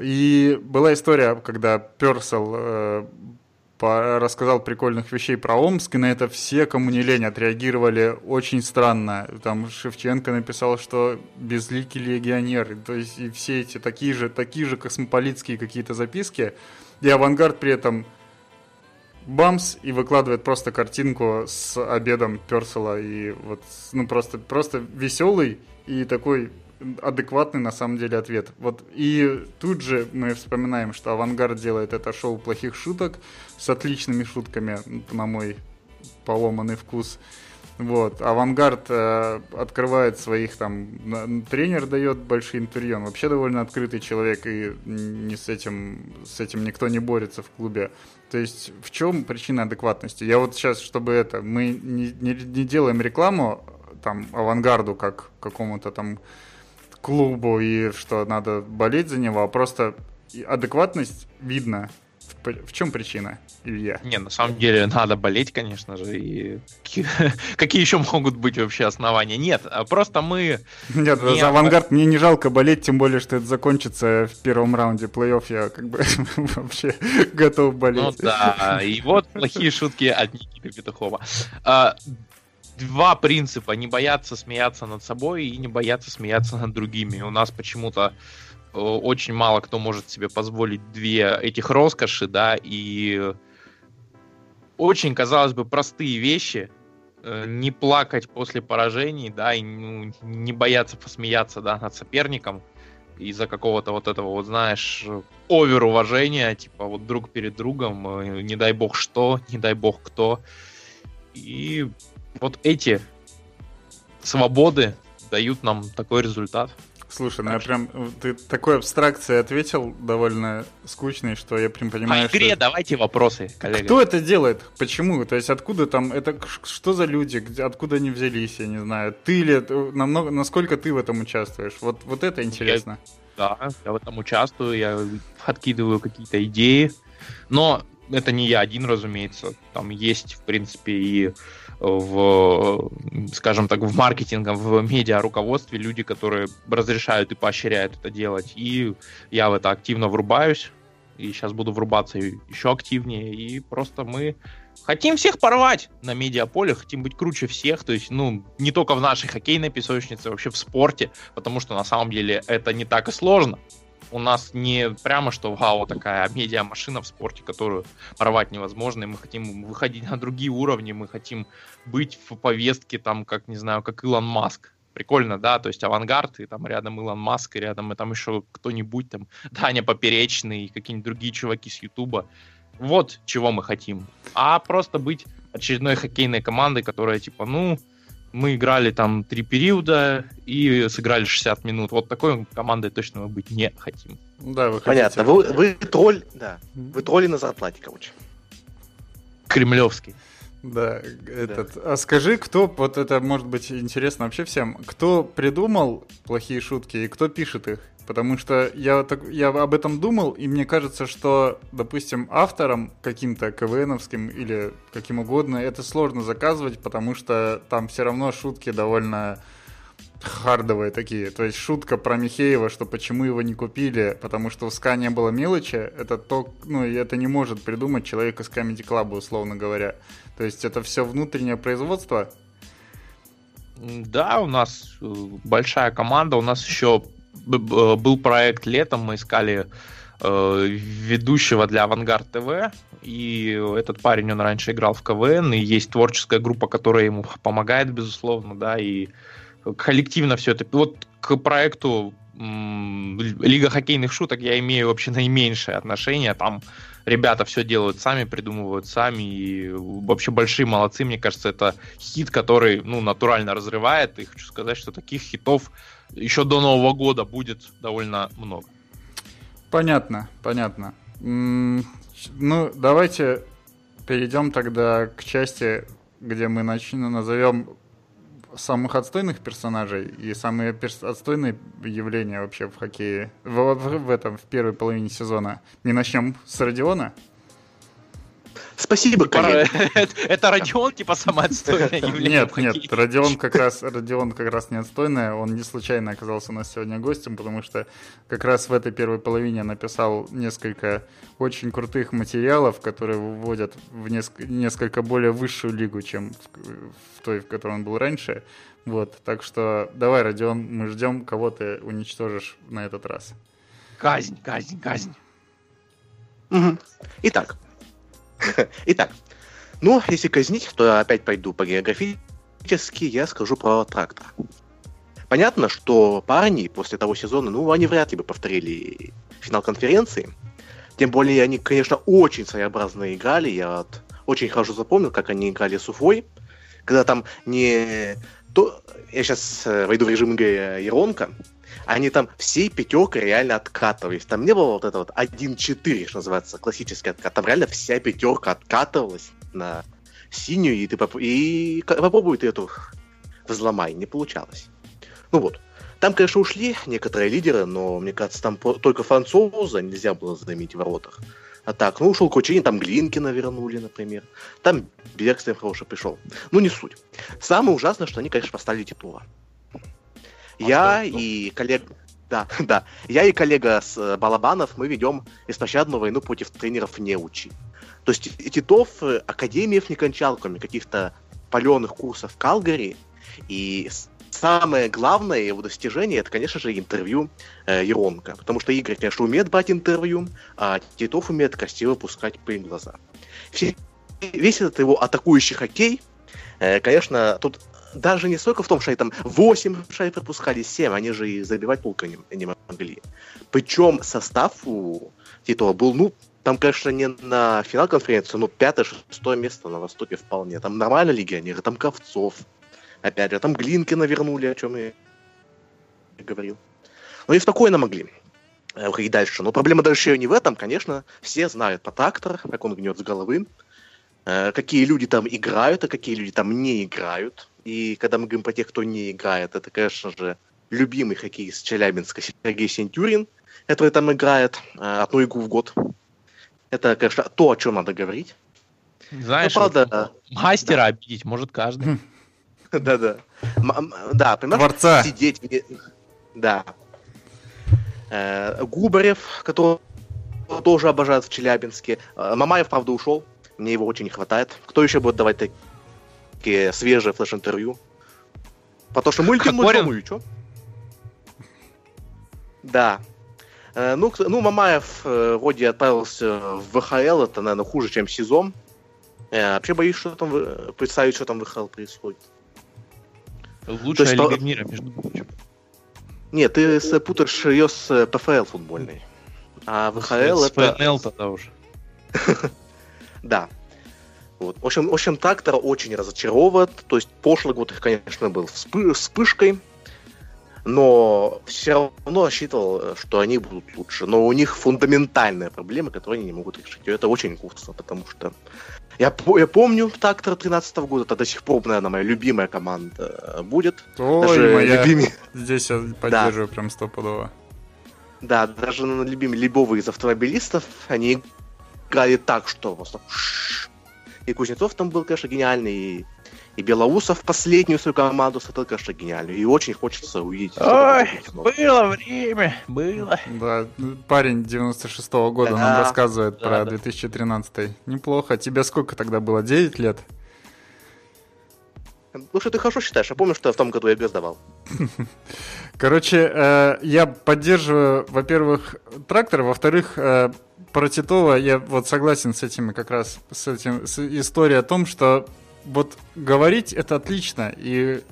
[SPEAKER 1] И была история, когда Персел э, по, рассказал прикольных вещей про Омск, и на это все, кому не лень, отреагировали очень странно. Там Шевченко написал, что безликий легионер, то есть и все эти такие же, такие же космополитские какие-то записки, и авангард при этом бамс и выкладывает просто картинку с обедом Персела и вот, ну просто, просто веселый и такой адекватный на самом деле ответ. Вот и тут же мы вспоминаем, что Авангард делает это шоу плохих шуток с отличными шутками, на мой поломанный вкус. Вот, Авангард э, открывает своих там, тренер дает большие интервью, он вообще довольно открытый человек, и не с этим, с этим никто не борется в клубе. То есть в чем причина адекватности? Я вот сейчас, чтобы это, мы не, не, не делаем рекламу там авангарду как какому-то там клубу и что надо болеть за него, а просто адекватность видно. В чем причина, Илья?
[SPEAKER 2] Не, на самом деле надо болеть, конечно же. И какие еще могут быть вообще основания? Нет, а просто мы...
[SPEAKER 1] Нет, не... за авангард мне не жалко болеть, тем более, что это закончится в первом раунде плей-офф. Я как бы вообще готов болеть. Ну
[SPEAKER 2] да, и вот плохие шутки от Никиты Петухова. А, два принципа. Не бояться смеяться над собой и не бояться смеяться над другими. У нас почему-то очень мало кто может себе позволить две этих роскоши, да, и очень, казалось бы, простые вещи, э, не плакать после поражений, да, и ну, не бояться посмеяться, да, над соперником из-за какого-то вот этого, вот знаешь, овер уважения, типа вот друг перед другом, э, не дай бог что, не дай бог кто. И вот эти свободы дают нам такой результат.
[SPEAKER 1] Слушай, ну я прям, ты такой абстракцией ответил, довольно скучный, что я прям понимаю,
[SPEAKER 2] По игре
[SPEAKER 1] что...
[SPEAKER 2] давайте вопросы, коллега.
[SPEAKER 1] Кто это делает? Почему? То есть откуда там, это что за люди, откуда они взялись, я не знаю. Ты ли, намного, насколько ты в этом участвуешь? Вот, вот это интересно.
[SPEAKER 2] Я, да, я в этом участвую, я откидываю какие-то идеи, но это не я один, разумеется. Там есть, в принципе, и в, скажем так, в маркетинге, в медиа руководстве люди, которые разрешают и поощряют это делать. И я в это активно врубаюсь. И сейчас буду врубаться еще активнее. И просто мы хотим всех порвать на медиаполе, хотим быть круче всех. То есть, ну, не только в нашей хоккейной песочнице, вообще в спорте. Потому что на самом деле это не так и сложно у нас не прямо что вау такая медиа-машина в спорте, которую порвать невозможно, и мы хотим выходить на другие уровни, мы хотим быть в повестке там, как, не знаю, как Илон Маск. Прикольно, да, то есть авангард, и там рядом Илон Маск, и рядом и там еще кто-нибудь, там, Даня Поперечный, и какие-нибудь другие чуваки с Ютуба. Вот чего мы хотим. А просто быть очередной хоккейной командой, которая типа, ну, мы играли там три периода и сыграли 60 минут. Вот такой командой точно мы быть не хотим.
[SPEAKER 3] Да, вы Понятно. Вы, вы тролль, да. Вы тролли на зарплате, короче.
[SPEAKER 2] Кремлевский.
[SPEAKER 1] Да, этот. Да. А скажи, кто, вот это может быть интересно вообще всем, кто придумал плохие шутки и кто пишет их? Потому что я, так, я об этом думал, и мне кажется, что, допустим, авторам каким-то КВНовским или каким угодно, это сложно заказывать, потому что там все равно шутки довольно хардовые такие. То есть шутка про Михеева, что почему его не купили, потому что у СКА не было мелочи, это то, ну, это не может придумать человек из Comedy Club, условно говоря. То есть это все внутреннее производство.
[SPEAKER 2] Да, у нас э, большая команда, у нас еще был проект летом, мы искали э, ведущего для Авангард ТВ, и этот парень, он раньше играл в КВН, и есть творческая группа, которая ему помогает, безусловно, да, и коллективно все это. Вот к проекту Лига хоккейных шуток я имею вообще наименьшее отношение, там ребята все делают сами, придумывают сами, и вообще большие молодцы, мне кажется, это хит, который, ну, натурально разрывает, и хочу сказать, что таких хитов еще до Нового года будет довольно много.
[SPEAKER 1] Понятно, понятно. Ну, давайте перейдем тогда к части, где мы начнем, назовем самых отстойных персонажей и самые перс- отстойные явления вообще в хоккее в, в, в этом в первой половине сезона. Не начнем с Родиона?
[SPEAKER 3] Спасибо, коллега.
[SPEAKER 2] Это Родион, типа,
[SPEAKER 1] явление. Нет, нет, Родион как раз, Родион как раз не отстойное. Он не случайно оказался у нас сегодня гостем, потому что как раз в этой первой половине написал несколько очень крутых материалов, которые выводят в несколько более высшую лигу, чем в той, в которой он был раньше. Вот, так что давай, Родион, мы ждем, кого ты уничтожишь на этот раз.
[SPEAKER 2] Казнь, казнь, казнь.
[SPEAKER 3] Угу. Итак, Итак, ну, если казнить, то опять пойду по географически, я скажу про трактор. Понятно, что парни после того сезона, ну, они вряд ли бы повторили финал конференции. Тем более, они, конечно, очень своеобразно играли. Я вот очень хорошо запомнил, как они играли с Уфой. Когда там не... То... Я сейчас э, войду в режим игры Иронка они там всей пятеркой реально откатывались. Там не было вот это вот 1-4, что называется, классический откат. Там реально вся пятерка откатывалась на синюю, и ты поп... и попробуй ты эту взломай. Не получалось. Ну вот. Там, конечно, ушли некоторые лидеры, но, мне кажется, там только француза нельзя было заменить в воротах. А так, ну, ушел Кучинин, там Глинкина вернули, например. Там Бергстрем хороший пришел. Ну, не суть. Самое ужасное, что они, конечно, поставили Титова. А Я и коллег... Да, да. Я и коллега с э, Балабанов, мы ведем беспощадную войну против тренеров неучи. То есть Титов э, академиев не кончал, кроме каких-то паленых курсов в Калгари. И самое главное его достижение, это, конечно же, интервью э, Еронка. Потому что Игорь, конечно, умеет брать интервью, а Титов умеет красиво пускать пыль в глаза. Все, весь этот его атакующий хоккей, э, конечно, тут даже не столько в том, что они там 8 шайб пропускали, 7, они же и забивать полка не, не могли. Причем состав у Титова был, ну, там, конечно, не на финал конференции, но пятое-шестое место на Востоке вполне. Там нормальные легионеры, там Ковцов, Опять же, там Глинкина вернули, о чем я говорил. Ну и спокойно могли уходить дальше. Но проблема дальше не в этом, конечно, все знают по трактору, как он гнет с головы, э, какие люди там играют, а какие люди там не играют. И когда мы говорим про тех, кто не играет, это, конечно же, любимый хоккеист Челябинска Сергей Сентюрин, который там играет э, одну игру в год. Это, конечно, то, о чем надо говорить.
[SPEAKER 2] Знаешь, Но, правда, мастера да. обидеть может каждый.
[SPEAKER 3] Да-да. Да, понимаешь?
[SPEAKER 1] Творца.
[SPEAKER 3] Сидеть. Да. Э, Губарев, которого тоже обожают в Челябинске. Э, Мамаев, правда, ушел. Мне его очень не хватает. Кто еще будет давать такие свежие флеш-интервью? Потому что мультик мультом, и что? Да. Э, ну, ну, Мамаев вроде отправился в ВХЛ, это, наверное, хуже, чем сезон. Вообще боюсь, что там представить, что там в ВХЛ происходит.
[SPEAKER 2] Лучшая есть, лига мира, между прочим.
[SPEAKER 3] Нет, ты путаешь ее с ПФЛ футбольной. А ВХЛ с, это...
[SPEAKER 2] ФНЛ тогда уже.
[SPEAKER 3] да. Вот. В общем, в общем, трактор очень разочаровывает. То есть прошлый год их, конечно, был вспышкой, но все равно рассчитывал, что они будут лучше. Но у них фундаментальная проблема, которую они не могут решить. И это очень грустно, потому что я, я помню Трактор 13 года, это до сих пор, наверное, моя любимая команда э, будет.
[SPEAKER 1] Ой, даже моя. Любимый... Здесь я поддерживаю да. прям стопудово.
[SPEAKER 3] Да, даже на любимые любого из автомобилистов они играли так, что просто... И Кузнецов там был, конечно, гениальный, и и Белоусов последнюю свою команду смотрел, конечно, гениальную. И очень хочется увидеть.
[SPEAKER 2] Ой, было время, было.
[SPEAKER 1] Да, парень 96-го года да, нам рассказывает да, про да. 2013 Неплохо. Тебе сколько тогда было? 9 лет?
[SPEAKER 3] Ну, что ты хорошо считаешь. Я помню, что в том году я ЕГЭ сдавал.
[SPEAKER 1] Короче, э, я поддерживаю, во-первых, трактор, во-вторых, э, про Титова я вот согласен с этими как раз, с этим, с историей о том, что вот говорить это отлично, и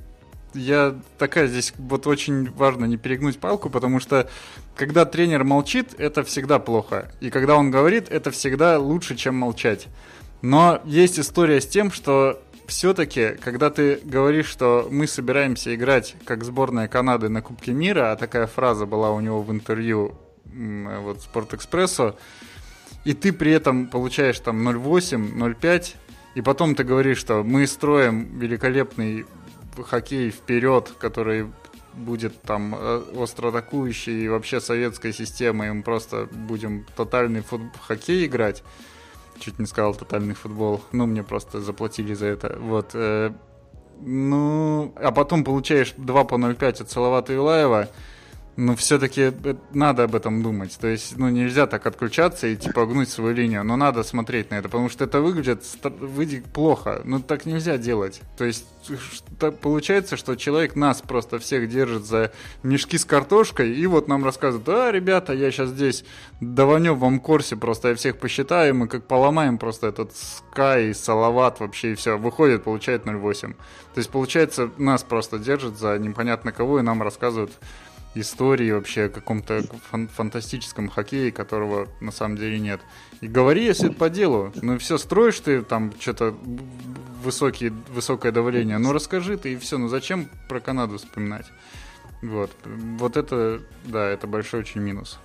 [SPEAKER 1] я такая здесь вот очень важно не перегнуть палку, потому что когда тренер молчит, это всегда плохо. И когда он говорит, это всегда лучше, чем молчать. Но есть история с тем, что все-таки, когда ты говоришь, что мы собираемся играть как сборная Канады на Кубке мира, а такая фраза была у него в интервью вот Спортэкспрессу, и ты при этом получаешь там 0,8, 0,5, и потом ты говоришь, что мы строим великолепный хоккей вперед, который будет там э, остро атакующий и вообще советской системой, мы просто будем тотальный фут... хоккей играть. Чуть не сказал тотальный футбол. Ну, мне просто заплатили за это. Вот. Э, ну, а потом получаешь 2 по 0,5 от Салавата Юлаева. Ну, все-таки надо об этом думать. То есть, ну, нельзя так отключаться и, типа, гнуть свою линию. Но надо смотреть на это, потому что это выглядит, выглядит плохо. Ну, так нельзя делать. То есть, получается, что человек нас просто всех держит за мешки с картошкой, и вот нам рассказывает, а, ребята, я сейчас здесь даванем вам курсе, просто я всех посчитаю, мы как поломаем просто этот Sky, Салават вообще, и все. Выходит, получает 0,8. То есть, получается, нас просто держат за непонятно кого, и нам рассказывают истории вообще о каком-то фан- фантастическом хоккее, которого на самом деле нет. И говори, если это по делу. Ну все, строишь ты там что-то высокие, высокое давление, ну расскажи ты и все. Ну зачем про Канаду вспоминать? Вот. Вот это, да, это большой очень минус.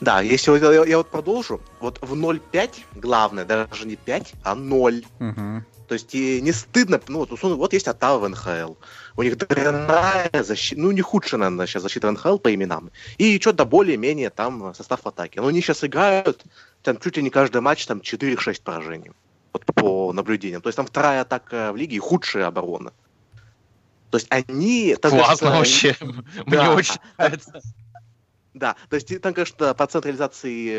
[SPEAKER 3] Да, если вот, я, я вот продолжу, вот в 0.5 главное, даже не 5, а 0. Угу. То есть и не стыдно, ну вот, вот есть Оттава в НХЛ. У них дрянная защита, ну не худшая, наверное, сейчас защита НХЛ по именам. И что-то более-менее там состав атаки. Но они сейчас играют там чуть ли не каждый матч там 4-6 поражений. Вот по наблюдениям. То есть там вторая атака в лиге и худшая оборона. То есть они...
[SPEAKER 2] Там, Классно конечно, вообще. Да. Мне очень нравится.
[SPEAKER 3] Да, то есть там, конечно, процент реализации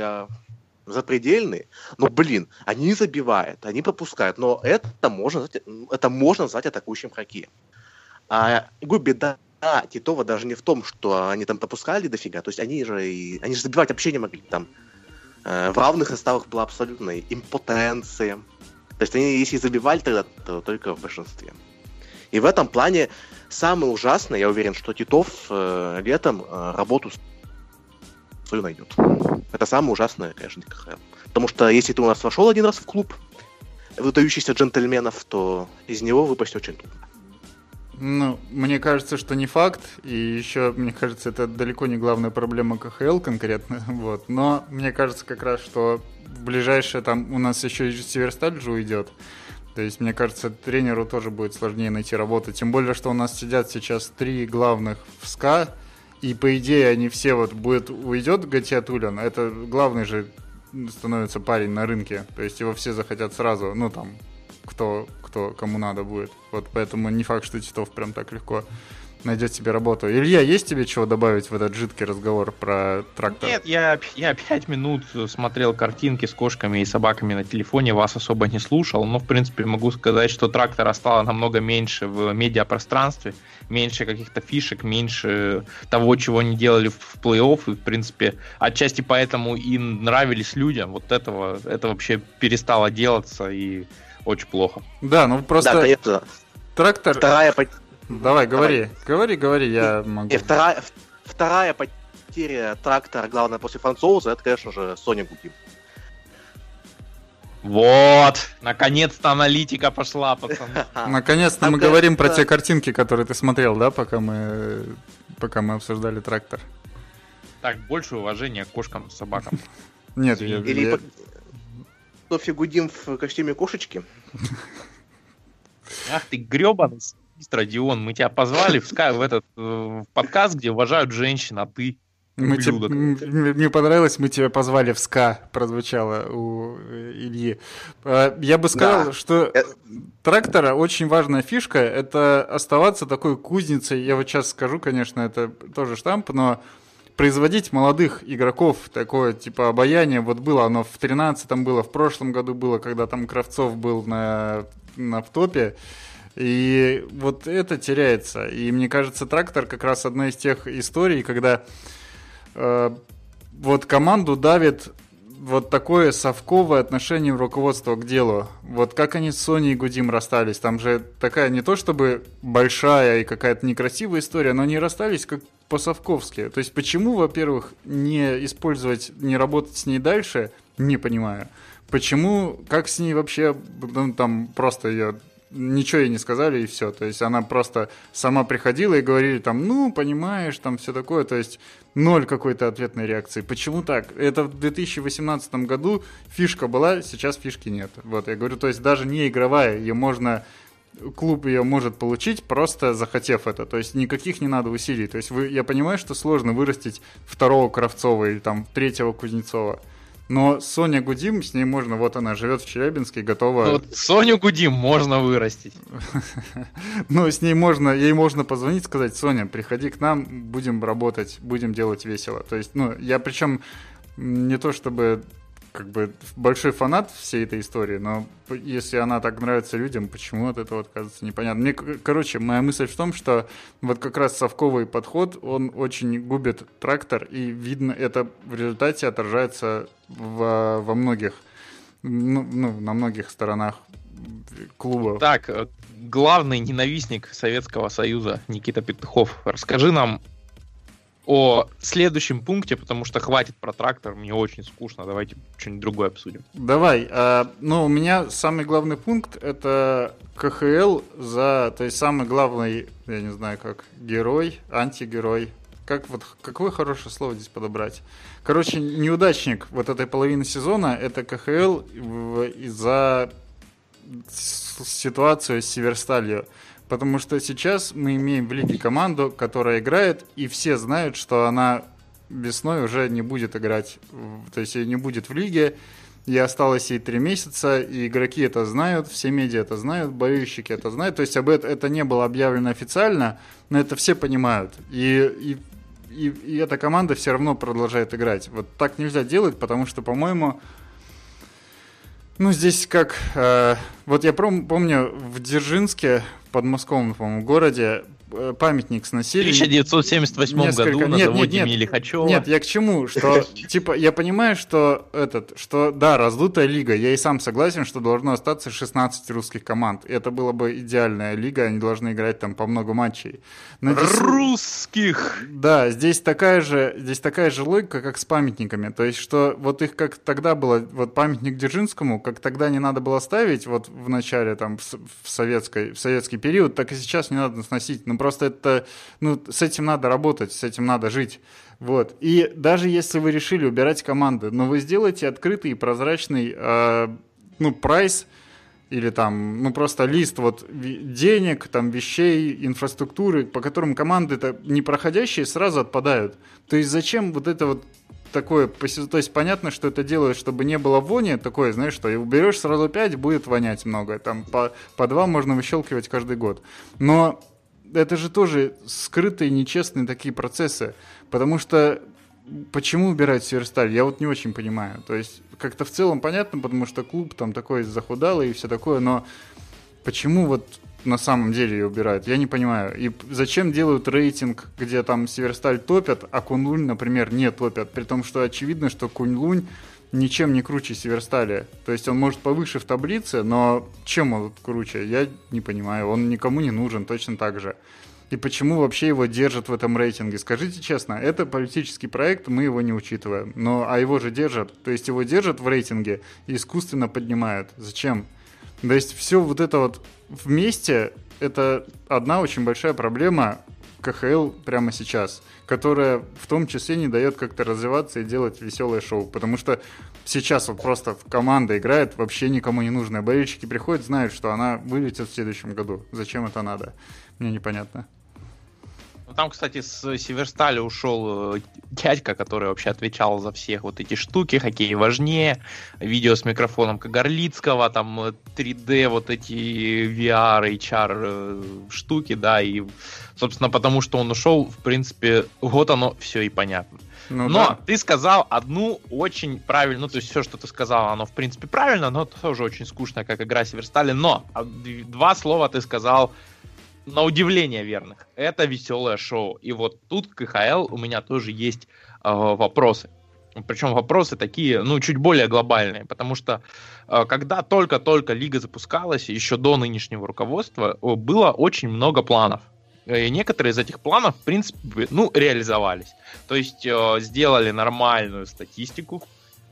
[SPEAKER 3] запредельный, но, блин, они забивают, они пропускают, но это можно назвать, это можно назвать атакующим хоккеем. А, говорю, беда Титова даже не в том, что они там пропускали дофига, то есть они же, и, они же забивать вообще не могли, там э, в равных составах была абсолютная импотенция, то есть они, если забивали тогда, то только в большинстве. И в этом плане самое ужасное, я уверен, что Титов э, летом э, работу свою найдет. Это самое ужасное, конечно, КХЛ. Потому что если ты у нас вошел один раз в клуб выдающихся джентльменов, то из него выпасть очень трудно.
[SPEAKER 1] Ну, мне кажется, что не факт, и еще, мне кажется, это далеко не главная проблема КХЛ конкретно, вот. Но мне кажется как раз, что в ближайшее там у нас еще и Северсталь же уйдет. То есть, мне кажется, тренеру тоже будет сложнее найти работу. Тем более, что у нас сидят сейчас три главных в СКА, и по идее они все вот будет уйдет Гатиатулин, это главный же становится парень на рынке, то есть его все захотят сразу, ну там, кто, кто кому надо будет. Вот поэтому не факт, что Титов прям так легко найдет себе работу. Илья, есть тебе чего добавить в этот жидкий разговор про трактор?
[SPEAKER 2] Нет, я, я пять минут смотрел картинки с кошками и собаками на телефоне, вас особо не слушал, но, в принципе, могу сказать, что трактора стало намного меньше в медиапространстве, меньше каких-то фишек, меньше того, чего они делали в плей-офф, и, в принципе, отчасти поэтому и нравились людям. Вот этого, это вообще перестало делаться, и очень плохо.
[SPEAKER 1] Да, ну просто... Да, конечно. Трактор...
[SPEAKER 3] Вторая
[SPEAKER 1] Давай, говори. Давай. Говори, говори, я могу.
[SPEAKER 3] И вторая, вторая потеря трактора, главное, после француза, это, конечно же, Соня Гудим.
[SPEAKER 2] Вот, наконец-то аналитика пошла, пацаны.
[SPEAKER 1] Наконец-то мы говорим про те картинки, которые ты смотрел, да, пока мы, пока мы обсуждали трактор.
[SPEAKER 2] Так, больше уважения к кошкам, собакам.
[SPEAKER 1] Нет, я... Или
[SPEAKER 3] Софья Гудим в костюме кошечки.
[SPEAKER 2] Ах ты гребаный Родион, мы тебя позвали в, в этот э, в подкаст, где уважают женщин, а ты
[SPEAKER 1] мы тебе, мне понравилось, мы тебя позвали в СКА, прозвучало у Ильи. А, я бы сказал, да. что э, трактора очень важная фишка, это оставаться такой кузницей, я вот сейчас скажу, конечно, это тоже штамп, но производить молодых игроков, такое типа обаяние, вот было оно в 13-м было, в прошлом году было, когда там Кравцов был на, на в топе, и вот это теряется. И мне кажется, трактор как раз одна из тех историй, когда э, вот команду давит вот такое совковое отношение руководства к делу. Вот как они с Соней и Гудим расстались. Там же такая не то чтобы большая и какая-то некрасивая история, но они расстались как по-совковски. То есть почему, во-первых, не использовать, не работать с ней дальше, не понимаю. Почему, как с ней вообще, ну, там просто ее ничего ей не сказали, и все. То есть она просто сама приходила и говорили там, ну, понимаешь, там все такое. То есть ноль какой-то ответной реакции. Почему так? Это в 2018 году фишка была, сейчас фишки нет. Вот, я говорю, то есть даже не игровая, ее можно клуб ее может получить, просто захотев это. То есть никаких не надо усилий. То есть вы, я понимаю, что сложно вырастить второго Кравцова или там третьего Кузнецова. Но Соня Гудим, с ней можно, вот она живет в Челябинске, готова... Ну, вот
[SPEAKER 2] Соню Гудим можно вырастить.
[SPEAKER 1] Ну, с ней можно, ей можно позвонить, сказать, Соня, приходи к нам, будем работать, будем делать весело. То есть, ну, я причем не то чтобы как бы большой фанат всей этой истории, но если она так нравится людям, почему от этого отказываться, непонятно. Мне, короче, моя мысль в том, что вот как раз совковый подход, он очень губит трактор, и видно, это в результате отражается в, во многих, ну, ну, на многих сторонах клуба.
[SPEAKER 2] Так, э, главный ненавистник Советского Союза Никита Петухов, расскажи нам о следующем пункте, потому что хватит про трактор, мне очень скучно. Давайте что-нибудь другое обсудим.
[SPEAKER 1] Давай. А, ну, у меня самый главный пункт это КХЛ за, то есть самый главный, я не знаю как, герой, антигерой. Как вот, какое хорошее слово здесь подобрать? Короче, неудачник вот этой половины сезона это КХЛ за ситуацию с Северсталью. Потому что сейчас мы имеем в лиге команду, которая играет, и все знают, что она весной уже не будет играть, то есть не будет в лиге, и осталось ей три месяца, и игроки это знают, все медиа это знают, болельщики это знают. То есть об это, это не было объявлено официально, но это все понимают. И, и, и, и эта команда все равно продолжает играть. Вот так нельзя делать, потому что, по-моему, ну, здесь как... Э, вот я помню, в Дзержинске, подмосковном, по-моему, городе, памятник сносили.
[SPEAKER 2] В 1978 несколько... году на нет, заводе нет, нет, Лихачева.
[SPEAKER 1] Нет, я к чему? Что, типа, я понимаю, что этот, что, да, раздутая лига, я и сам согласен, что должно остаться 16 русских команд. Это была бы идеальная лига, они должны играть там по много матчей.
[SPEAKER 2] Но здесь... Русских!
[SPEAKER 1] Да, здесь такая же, здесь такая же логика, как с памятниками. То есть, что вот их как тогда было, вот памятник Дзержинскому, как тогда не надо было ставить, вот в начале, там, в, советской, в советский период, так и сейчас не надо сносить. Просто это, ну, с этим надо работать, с этим надо жить. Вот. И даже если вы решили убирать команды, но вы сделаете открытый и прозрачный, э, ну, прайс, или там, ну, просто лист вот денег, там, вещей, инфраструктуры, по которым команды-то непроходящие сразу отпадают. То есть зачем вот это вот такое, то есть понятно, что это делают, чтобы не было вони, такое, знаешь, что и уберешь сразу 5, будет вонять много, там по, по 2 можно выщелкивать каждый год. Но это же тоже скрытые, нечестные такие процессы. Потому что почему убирать Северсталь, я вот не очень понимаю. То есть как-то в целом понятно, потому что клуб там такой захудалый и все такое, но почему вот на самом деле ее убирают, я не понимаю. И зачем делают рейтинг, где там Северсталь топят, а Кунлунь, например, не топят, при том, что очевидно, что Кунлунь ничем не круче Северстали. То есть он может повыше в таблице, но чем он круче, я не понимаю. Он никому не нужен точно так же. И почему вообще его держат в этом рейтинге? Скажите честно, это политический проект, мы его не учитываем. Но, а его же держат. То есть его держат в рейтинге и искусственно поднимают. Зачем? То есть все вот это вот вместе, это одна очень большая проблема КХЛ прямо сейчас – которая в том числе не дает как-то развиваться и делать веселое шоу. Потому что сейчас вот просто команда играет вообще никому не нужная. Болельщики приходят, знают, что она вылетит в следующем году. Зачем это надо? Мне непонятно.
[SPEAKER 2] Ну, там, кстати, с Северстали ушел э, дядька, который вообще отвечал за всех вот эти штуки, хоккей важнее, видео с микрофоном Кагарлицкого, там 3D, э, вот эти VR, HR э, штуки, да, и, собственно, потому что он ушел, в принципе, вот оно все и понятно. Ну, но да. ты сказал одну очень правильную, ну, то есть все, что ты сказал, оно, в принципе, правильно, но тоже очень скучно, как игра Северстали, но а, два слова ты сказал на удивление верных. Это веселое шоу. И вот тут КХЛ у меня тоже есть э, вопросы. Причем вопросы такие, ну, чуть более глобальные, потому что э, когда только-только лига запускалась, еще до нынешнего руководства, было очень много планов. И некоторые из этих планов, в принципе, ну, реализовались. То есть э, сделали нормальную статистику,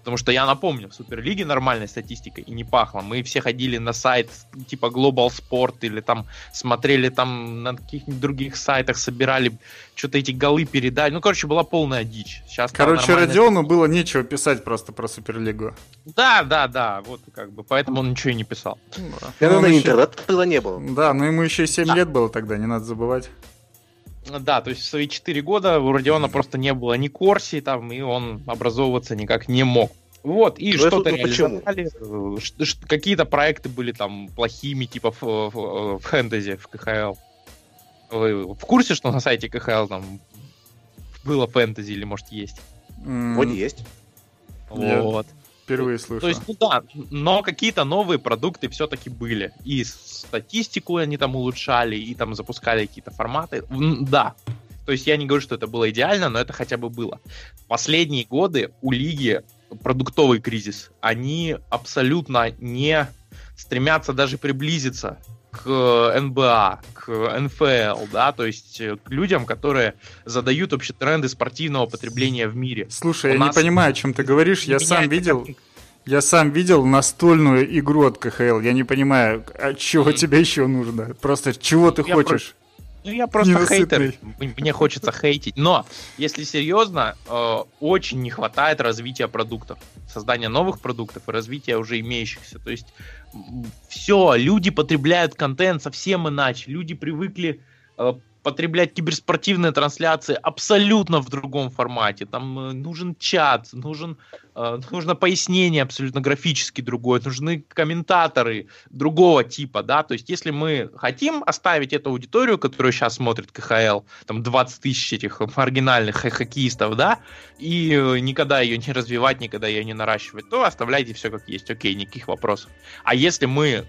[SPEAKER 2] Потому что я напомню, в Суперлиге нормальной статистикой и не пахло. Мы все ходили на сайт типа Global Sport или там смотрели там на каких-нибудь других сайтах, собирали что-то эти голы передали. Ну, короче, была полная дичь.
[SPEAKER 1] Сейчас короче. Родиону было нечего писать просто про Суперлигу.
[SPEAKER 2] Да, да, да. Вот как бы. Поэтому он ничего и не писал.
[SPEAKER 3] Да. Ну, на еще... интернет было не было.
[SPEAKER 1] Да, но ему еще 7 да. лет было тогда, не надо забывать.
[SPEAKER 2] Да, то есть в свои 4 года у Родиона просто не было ни Корси, там, и он образовываться никак не мог. Вот, и ну, что-то реализовали. Э, какие-то проекты были там плохими, типа в, в, в фэнтези, в КХЛ. Вы в курсе, что на сайте КХЛ там было фэнтези или, может, есть?
[SPEAKER 3] Mm. Вот есть.
[SPEAKER 2] Вот.
[SPEAKER 1] Впервые слышу.
[SPEAKER 2] То есть, ну да, но какие-то новые продукты все-таки были. И статистику они там улучшали, и там запускали какие-то форматы. Да. То есть я не говорю, что это было идеально, но это хотя бы было. Последние годы у лиги продуктовый кризис. Они абсолютно не стремятся даже приблизиться к НБА, к НФЛ, да, то есть э, к людям, которые задают вообще тренды спортивного потребления в мире.
[SPEAKER 1] Слушай, У я нас... не понимаю, о чем ты говоришь, я сам видел... Я сам видел настольную игру от КХЛ. Я не понимаю, а чего mm. тебе еще нужно? Просто чего ты я хочешь?
[SPEAKER 2] Ну, я просто хейтер. Мне хочется хейтить. Но, если серьезно, э, очень не хватает развития продуктов. Создания новых продуктов и развития уже имеющихся. То есть, все, люди потребляют контент совсем иначе. Люди привыкли э, потреблять киберспортивные трансляции абсолютно в другом формате. Там э, нужен чат, нужен, э, нужно пояснение абсолютно графически другое, нужны комментаторы другого типа, да, то есть если мы хотим оставить эту аудиторию, которая сейчас смотрит КХЛ, там 20 тысяч этих маргинальных хоккеистов, да, и э, никогда ее не развивать, никогда ее не наращивать, то оставляйте все как есть, окей, никаких вопросов. А если мы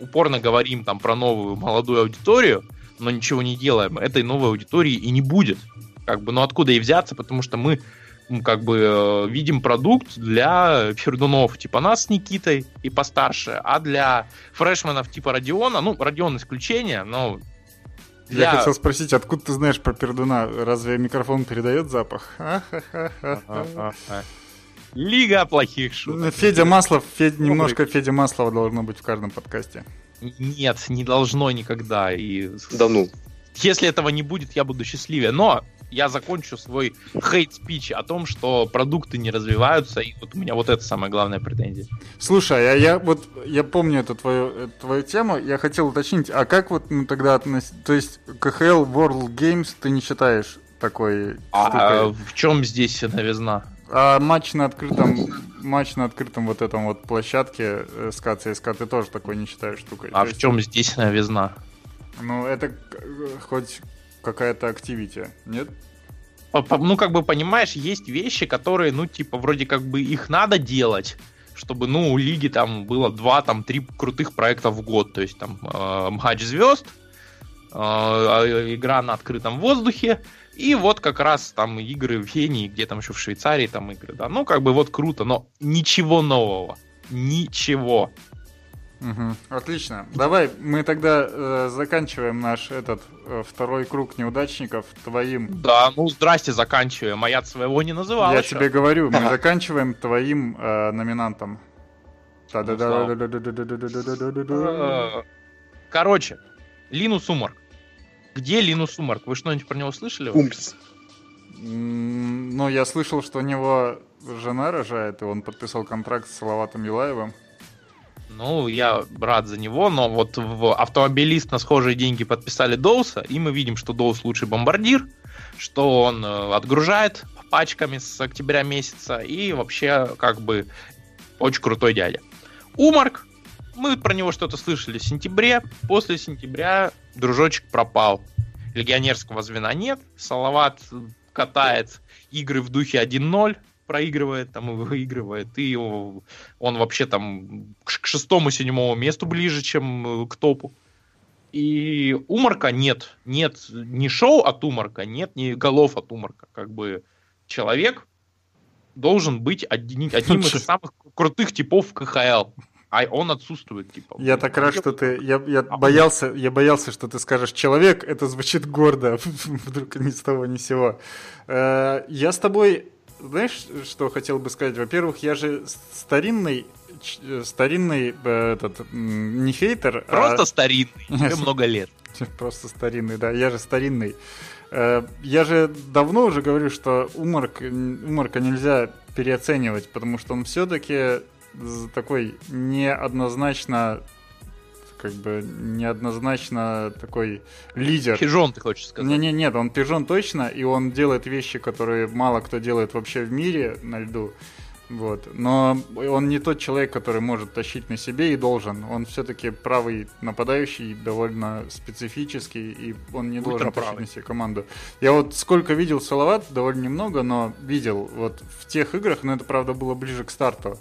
[SPEAKER 2] упорно говорим там про новую молодую аудиторию, но ничего не делаем, этой новой аудитории и не будет. Как бы, ну откуда и взяться, потому что мы как бы э, видим продукт для пердунов типа нас с Никитой и постарше, а для фрешменов типа Родиона, ну, Родион исключение, но
[SPEAKER 1] для... Я хотел спросить, откуда ты знаешь про пердуна? Разве микрофон передает запах?
[SPEAKER 2] Лига плохих шуток.
[SPEAKER 1] Федя Маслов, Федя, немножко Федя Маслова должно быть в каждом подкасте.
[SPEAKER 2] Нет, не должно никогда. И...
[SPEAKER 3] Да ну.
[SPEAKER 2] Если этого не будет, я буду счастливее. Но я закончу свой хейт-спич о том, что продукты не развиваются, и вот у меня вот это самая главная претензия.
[SPEAKER 1] Слушай, а я вот, я помню эту твою, твою тему, я хотел уточнить, а как вот ну, тогда относиться, то есть КХЛ World Games ты не считаешь такой
[SPEAKER 2] А, а в чем здесь новизна?
[SPEAKER 1] А матч на открытом, матч на открытом вот этом вот площадке э, СК ЦСКА ты тоже такой не считаешь штукой?
[SPEAKER 2] А То в есть... чем здесь новизна?
[SPEAKER 1] Ну, это хоть какая-то активити, нет?
[SPEAKER 2] Ну, как бы, понимаешь, есть вещи, которые, ну, типа, вроде как бы их надо делать, чтобы, ну, у лиги там было два, там, три крутых проекта в год. То есть, там, э, матч звезд, э, игра на открытом воздухе, и вот как раз там игры в Вене, где там еще в Швейцарии там игры, да. Ну, как бы вот круто, но ничего нового. Ничего.
[SPEAKER 1] Угу. Отлично. Давай мы тогда э, заканчиваем наш этот э, второй круг неудачников твоим.
[SPEAKER 2] Да, ну здрасте, заканчиваем. А я своего не называл.
[SPEAKER 1] Я еще. тебе говорю, мы заканчиваем твоим э, номинантом.
[SPEAKER 2] Короче, Линус Умарк. Где Линус Умарк? Вы что-нибудь про него слышали?
[SPEAKER 3] Умпс.
[SPEAKER 1] Ну, я слышал, что у него жена рожает, и он подписал контракт с Салаватом Юлаевым.
[SPEAKER 2] Ну, я рад за него, но вот в автомобилист на схожие деньги подписали Доуса, и мы видим, что Доус лучший бомбардир, что он э, отгружает пачками с октября месяца, и вообще, как бы, очень крутой дядя. Умарк мы про него что-то слышали в сентябре. После сентября дружочек пропал. Легионерского звена нет. Салават катает игры в духе 1-0, проигрывает там и выигрывает. И он вообще там к шестому-седьмому месту ближе, чем э, к топу. И Умарка нет. Нет ни шоу от Умарка, нет ни голов от Умарка. Как бы человек должен быть одним, одним из самых крутых типов в КХЛ а он отсутствует, типа.
[SPEAKER 1] Я так рад, что ты. Я, я а боялся, я боялся, что ты скажешь человек, это звучит гордо. Вдруг ни с того, ни с сего. Э, я с тобой. Знаешь, что хотел бы сказать? Во-первых, я же старинный старинный э, этот не хейтер,
[SPEAKER 2] а просто а... старинный. Тебе много лет.
[SPEAKER 1] Просто старинный, да. Я же старинный. Э, я же давно уже говорю, что уморк, уморка нельзя переоценивать, потому что он все-таки такой неоднозначно как бы неоднозначно такой лидер.
[SPEAKER 2] Пижон, ты хочешь сказать?
[SPEAKER 1] Не, не, нет, он пижон точно, и он делает вещи, которые мало кто делает вообще в мире на льду. Вот. Но он не тот человек, который может тащить на себе и должен. Он все-таки правый нападающий, довольно специфический, и он не должен тащить на себе команду. Я вот сколько видел Салават, довольно немного, но видел вот в тех играх, но это, правда, было ближе к старту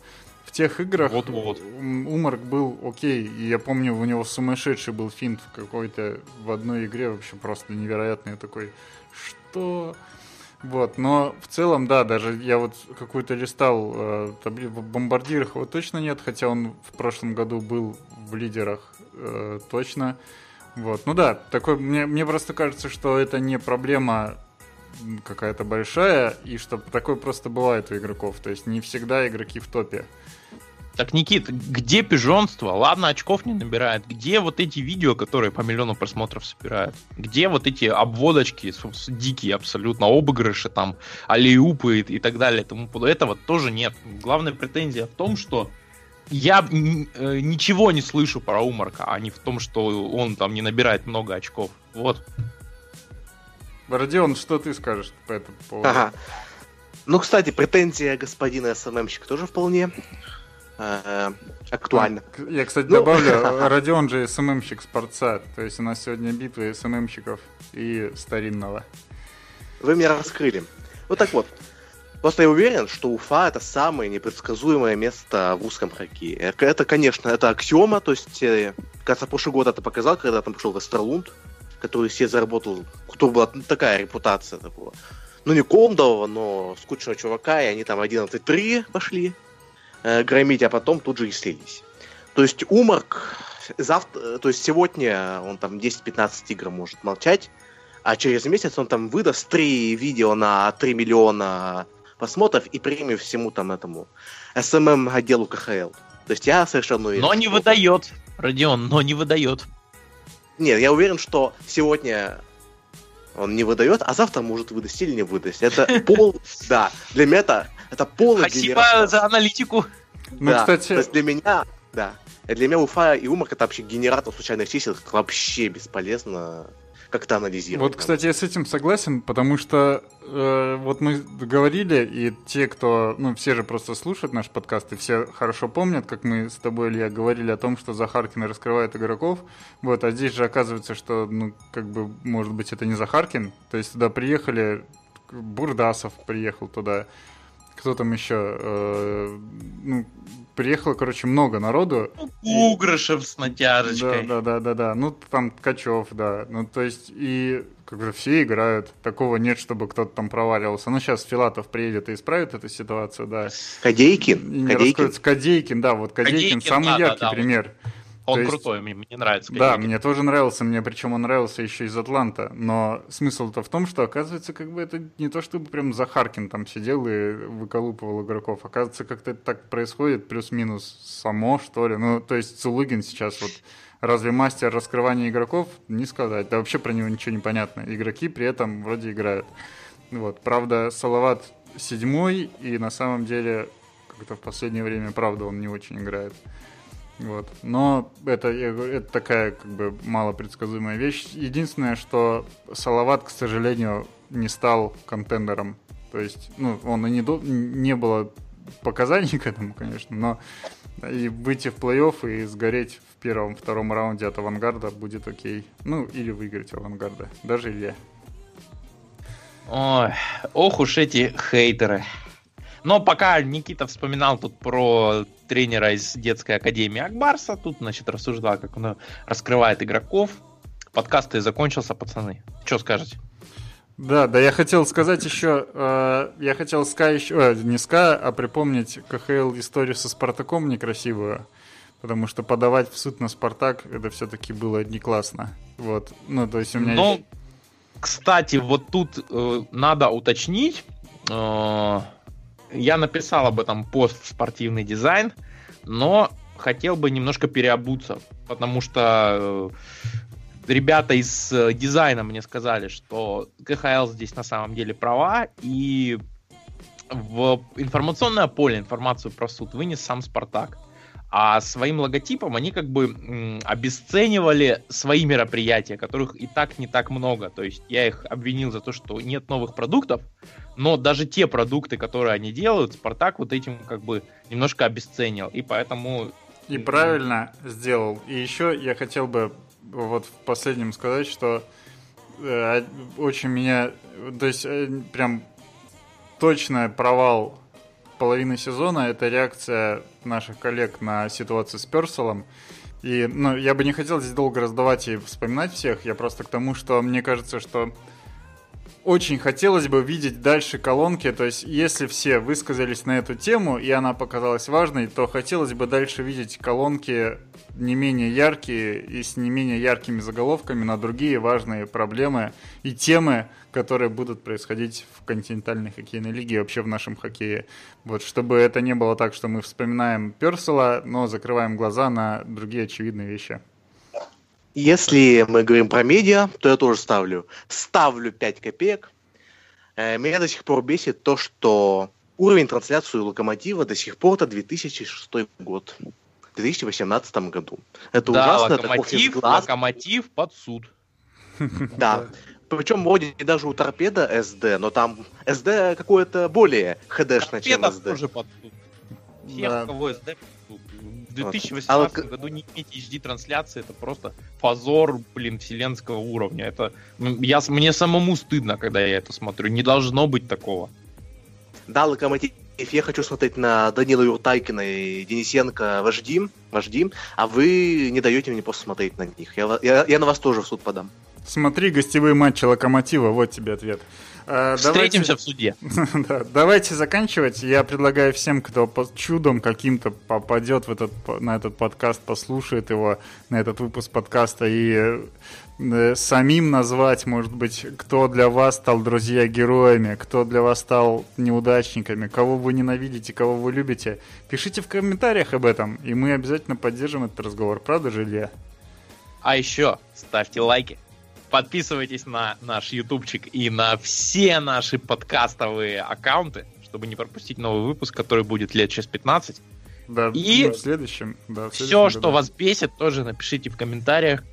[SPEAKER 1] тех играх вот -вот. Умарк был окей. И я помню, у него сумасшедший был финт в какой-то в одной игре, вообще просто невероятный такой. Что? Вот, но в целом, да, даже я вот какую-то листал э, табли... в бомбардирах его точно нет, хотя он в прошлом году был в лидерах э, точно. Вот, ну да, такой, мне, мне просто кажется, что это не проблема какая-то большая, и что такое просто бывает у игроков. То есть не всегда игроки в топе.
[SPEAKER 2] Так, Никит, где пижонство? Ладно, очков не набирает. Где вот эти видео, которые по миллиону просмотров собирают? Где вот эти обводочки дикие абсолютно, обыгрыши там, алиупы и, и так далее? Тому этого тоже нет. Главная претензия в том, что я э, ничего не слышу про Умарка, а не в том, что он там не набирает много очков. Вот.
[SPEAKER 1] Родион, что ты скажешь по этому поводу? Ага.
[SPEAKER 3] Ну, кстати, претензия господина СММщика тоже вполне э, актуальна.
[SPEAKER 1] Я, кстати, ну... добавлю, Родион же СММщик спорца, то есть у нас сегодня битвы СММщиков и старинного.
[SPEAKER 3] Вы меня раскрыли. Ну так вот, Просто я уверен, что Уфа это самое непредсказуемое место в узком хоккее. Это, конечно, это аксиома, то есть, э, кажется, прошлый год это показал, когда там пришел Вестерлунд, который себе заработал, кто была ну, такая репутация такого. Ну, не Кондового, но скучного чувака, и они там 11-3 пошли э, громить, а потом тут же и слились. То есть Умарк завтра, э, то есть сегодня он там 10-15 игр может молчать, а через месяц он там выдаст три видео на 3 миллиона просмотров и премию всему там этому SMM отделу КХЛ. То есть я совершенно уверен.
[SPEAKER 2] Но не выдает, Родион, но не выдает.
[SPEAKER 3] Нет, я уверен, что сегодня он не выдает, а завтра может выдать или не выдать. Это пол, да, для меня это, это полный
[SPEAKER 2] Спасибо за аналитику.
[SPEAKER 3] Ну, да, кстати... То есть для меня, да, для меня Уфа и Умарк это вообще генератор случайных чисел, вообще бесполезно как-то анализировать.
[SPEAKER 1] Вот, кстати, я с этим согласен, потому что э, вот мы говорили, и те, кто, ну, все же просто слушают наш подкаст, и все хорошо помнят, как мы с тобой, Илья, говорили о том, что Захаркин раскрывает игроков, вот, а здесь же оказывается, что, ну, как бы, может быть, это не Захаркин, то есть туда приехали, Бурдасов приехал туда, кто там еще, э, ну, приехало, короче, много народу. Ну,
[SPEAKER 2] Угрышев с натяжечкой.
[SPEAKER 1] Да, да, да, да, да. Ну, там Ткачев, да. Ну, то есть, и как бы все играют. Такого нет, чтобы кто-то там проваливался. Ну, сейчас Филатов приедет и исправит эту ситуацию, да.
[SPEAKER 3] Кадейкин. И
[SPEAKER 1] не Кадейкин. Кадейкин, да, вот Кадейкин, Кадейкин самый да, яркий да, да, пример. Вот.
[SPEAKER 2] Он есть, крутой, мне, мне нравится.
[SPEAKER 1] Да, мне тоже нравился, мне причем он нравился еще из Атланта. Но смысл-то в том, что оказывается, как бы это не то, чтобы прям Захаркин там сидел и выколупывал игроков. Оказывается, как-то это так происходит, плюс-минус само, что ли. Ну, то есть Цулыгин сейчас вот разве мастер раскрывания игроков? Не сказать. Да вообще про него ничего не понятно. Игроки при этом вроде играют. Вот. Правда, Салават седьмой, и на самом деле как-то в последнее время, правда, он не очень играет. Вот. Но это, это такая как бы малопредсказуемая вещь. Единственное, что Салават, к сожалению, не стал контендером. То есть, ну, он и не, не было показаний к этому, конечно, но и выйти в плей-офф и сгореть в первом-втором раунде от авангарда будет окей. Ну, или выиграть авангарда. Даже Илья.
[SPEAKER 2] Ой, ох уж эти хейтеры. Но пока Никита вспоминал тут про тренера из детской академии Акбарса, тут, значит, рассуждал, как он раскрывает игроков. Подкаст и закончился, пацаны. Что скажете?
[SPEAKER 1] Да, да, я хотел сказать еще, э, я хотел ска еще, э, не ска, а припомнить КХЛ историю со Спартаком некрасивую, потому что подавать в суд на Спартак, это все-таки было не классно. Вот, ну, то есть у меня...
[SPEAKER 2] Ну, есть... кстати, вот тут э, надо уточнить, э, я написал об этом пост в спортивный дизайн, но хотел бы немножко переобуться, потому что э, ребята из э, дизайна мне сказали, что КХЛ здесь на самом деле права, и в информационное поле информацию про суд вынес сам Спартак. А своим логотипом они как бы обесценивали свои мероприятия, которых и так не так много. То есть я их обвинил за то, что нет новых продуктов, но даже те продукты, которые они делают, Спартак вот этим как бы немножко обесценил. И поэтому...
[SPEAKER 1] И правильно сделал. И еще я хотел бы вот в последнем сказать, что э, очень меня... То есть э, прям точно провал половины сезона — это реакция наших коллег на ситуацию с Перселом. И, ну, я бы не хотел здесь долго раздавать и вспоминать всех, я просто к тому, что мне кажется, что очень хотелось бы видеть дальше колонки, то есть если все высказались на эту тему, и она показалась важной, то хотелось бы дальше видеть колонки не менее яркие и с не менее яркими заголовками на другие важные проблемы и темы, которые будут происходить в континентальной хоккейной лиге и вообще в нашем хоккее. Вот, чтобы это не было так, что мы вспоминаем Персела, но закрываем глаза на другие очевидные вещи.
[SPEAKER 3] Если мы говорим про медиа, то я тоже ставлю. Ставлю 5 копеек. Э, меня до сих пор бесит то, что уровень трансляции Локомотива до сих пор это 2006 год. В 2018 году. Это
[SPEAKER 2] да, ужасно. Локомотив, это локомотив под суд.
[SPEAKER 3] Да. Причем вроде даже у торпеда SD, но там SD какое-то более хд чем SD. тоже под
[SPEAKER 2] Всех, да. кого SD в 2018 а вот... году не иметь HD-трансляции, это просто позор, блин, вселенского уровня. Это я, мне самому стыдно, когда я это смотрю. Не должно быть такого.
[SPEAKER 3] Да, Локомотив, я хочу смотреть на Данила Юртайкина и Денисенко вожди, вожди, а вы не даете мне просто смотреть на них. Я, я, я на вас тоже в суд подам.
[SPEAKER 1] Смотри гостевые матчи Локомотива, вот тебе ответ.
[SPEAKER 2] А, Встретимся давайте... в суде.
[SPEAKER 1] да, давайте заканчивать. Я предлагаю всем, кто по чудом каким-то попадет в этот, на этот подкаст, послушает его, на этот выпуск подкаста и э, самим назвать, может быть, кто для вас стал друзья героями, кто для вас стал неудачниками, кого вы ненавидите, кого вы любите. Пишите в комментариях об этом, и мы обязательно поддержим этот разговор. Правда же, Илья?
[SPEAKER 2] А еще ставьте лайки, Подписывайтесь на наш ютубчик и на все наши подкастовые аккаунты, чтобы не пропустить новый выпуск, который будет лет через 15.
[SPEAKER 1] Да, и ну, в следующем, да,
[SPEAKER 2] в следующем все, году. что вас бесит, тоже напишите в комментариях,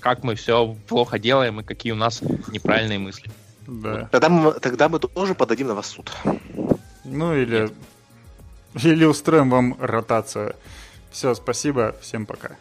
[SPEAKER 2] как мы все плохо делаем и какие у нас неправильные мысли.
[SPEAKER 3] Да. Тогда мы, тогда мы тоже подадим на вас суд.
[SPEAKER 1] Ну или, или устроим вам ротацию. Все, спасибо, всем пока.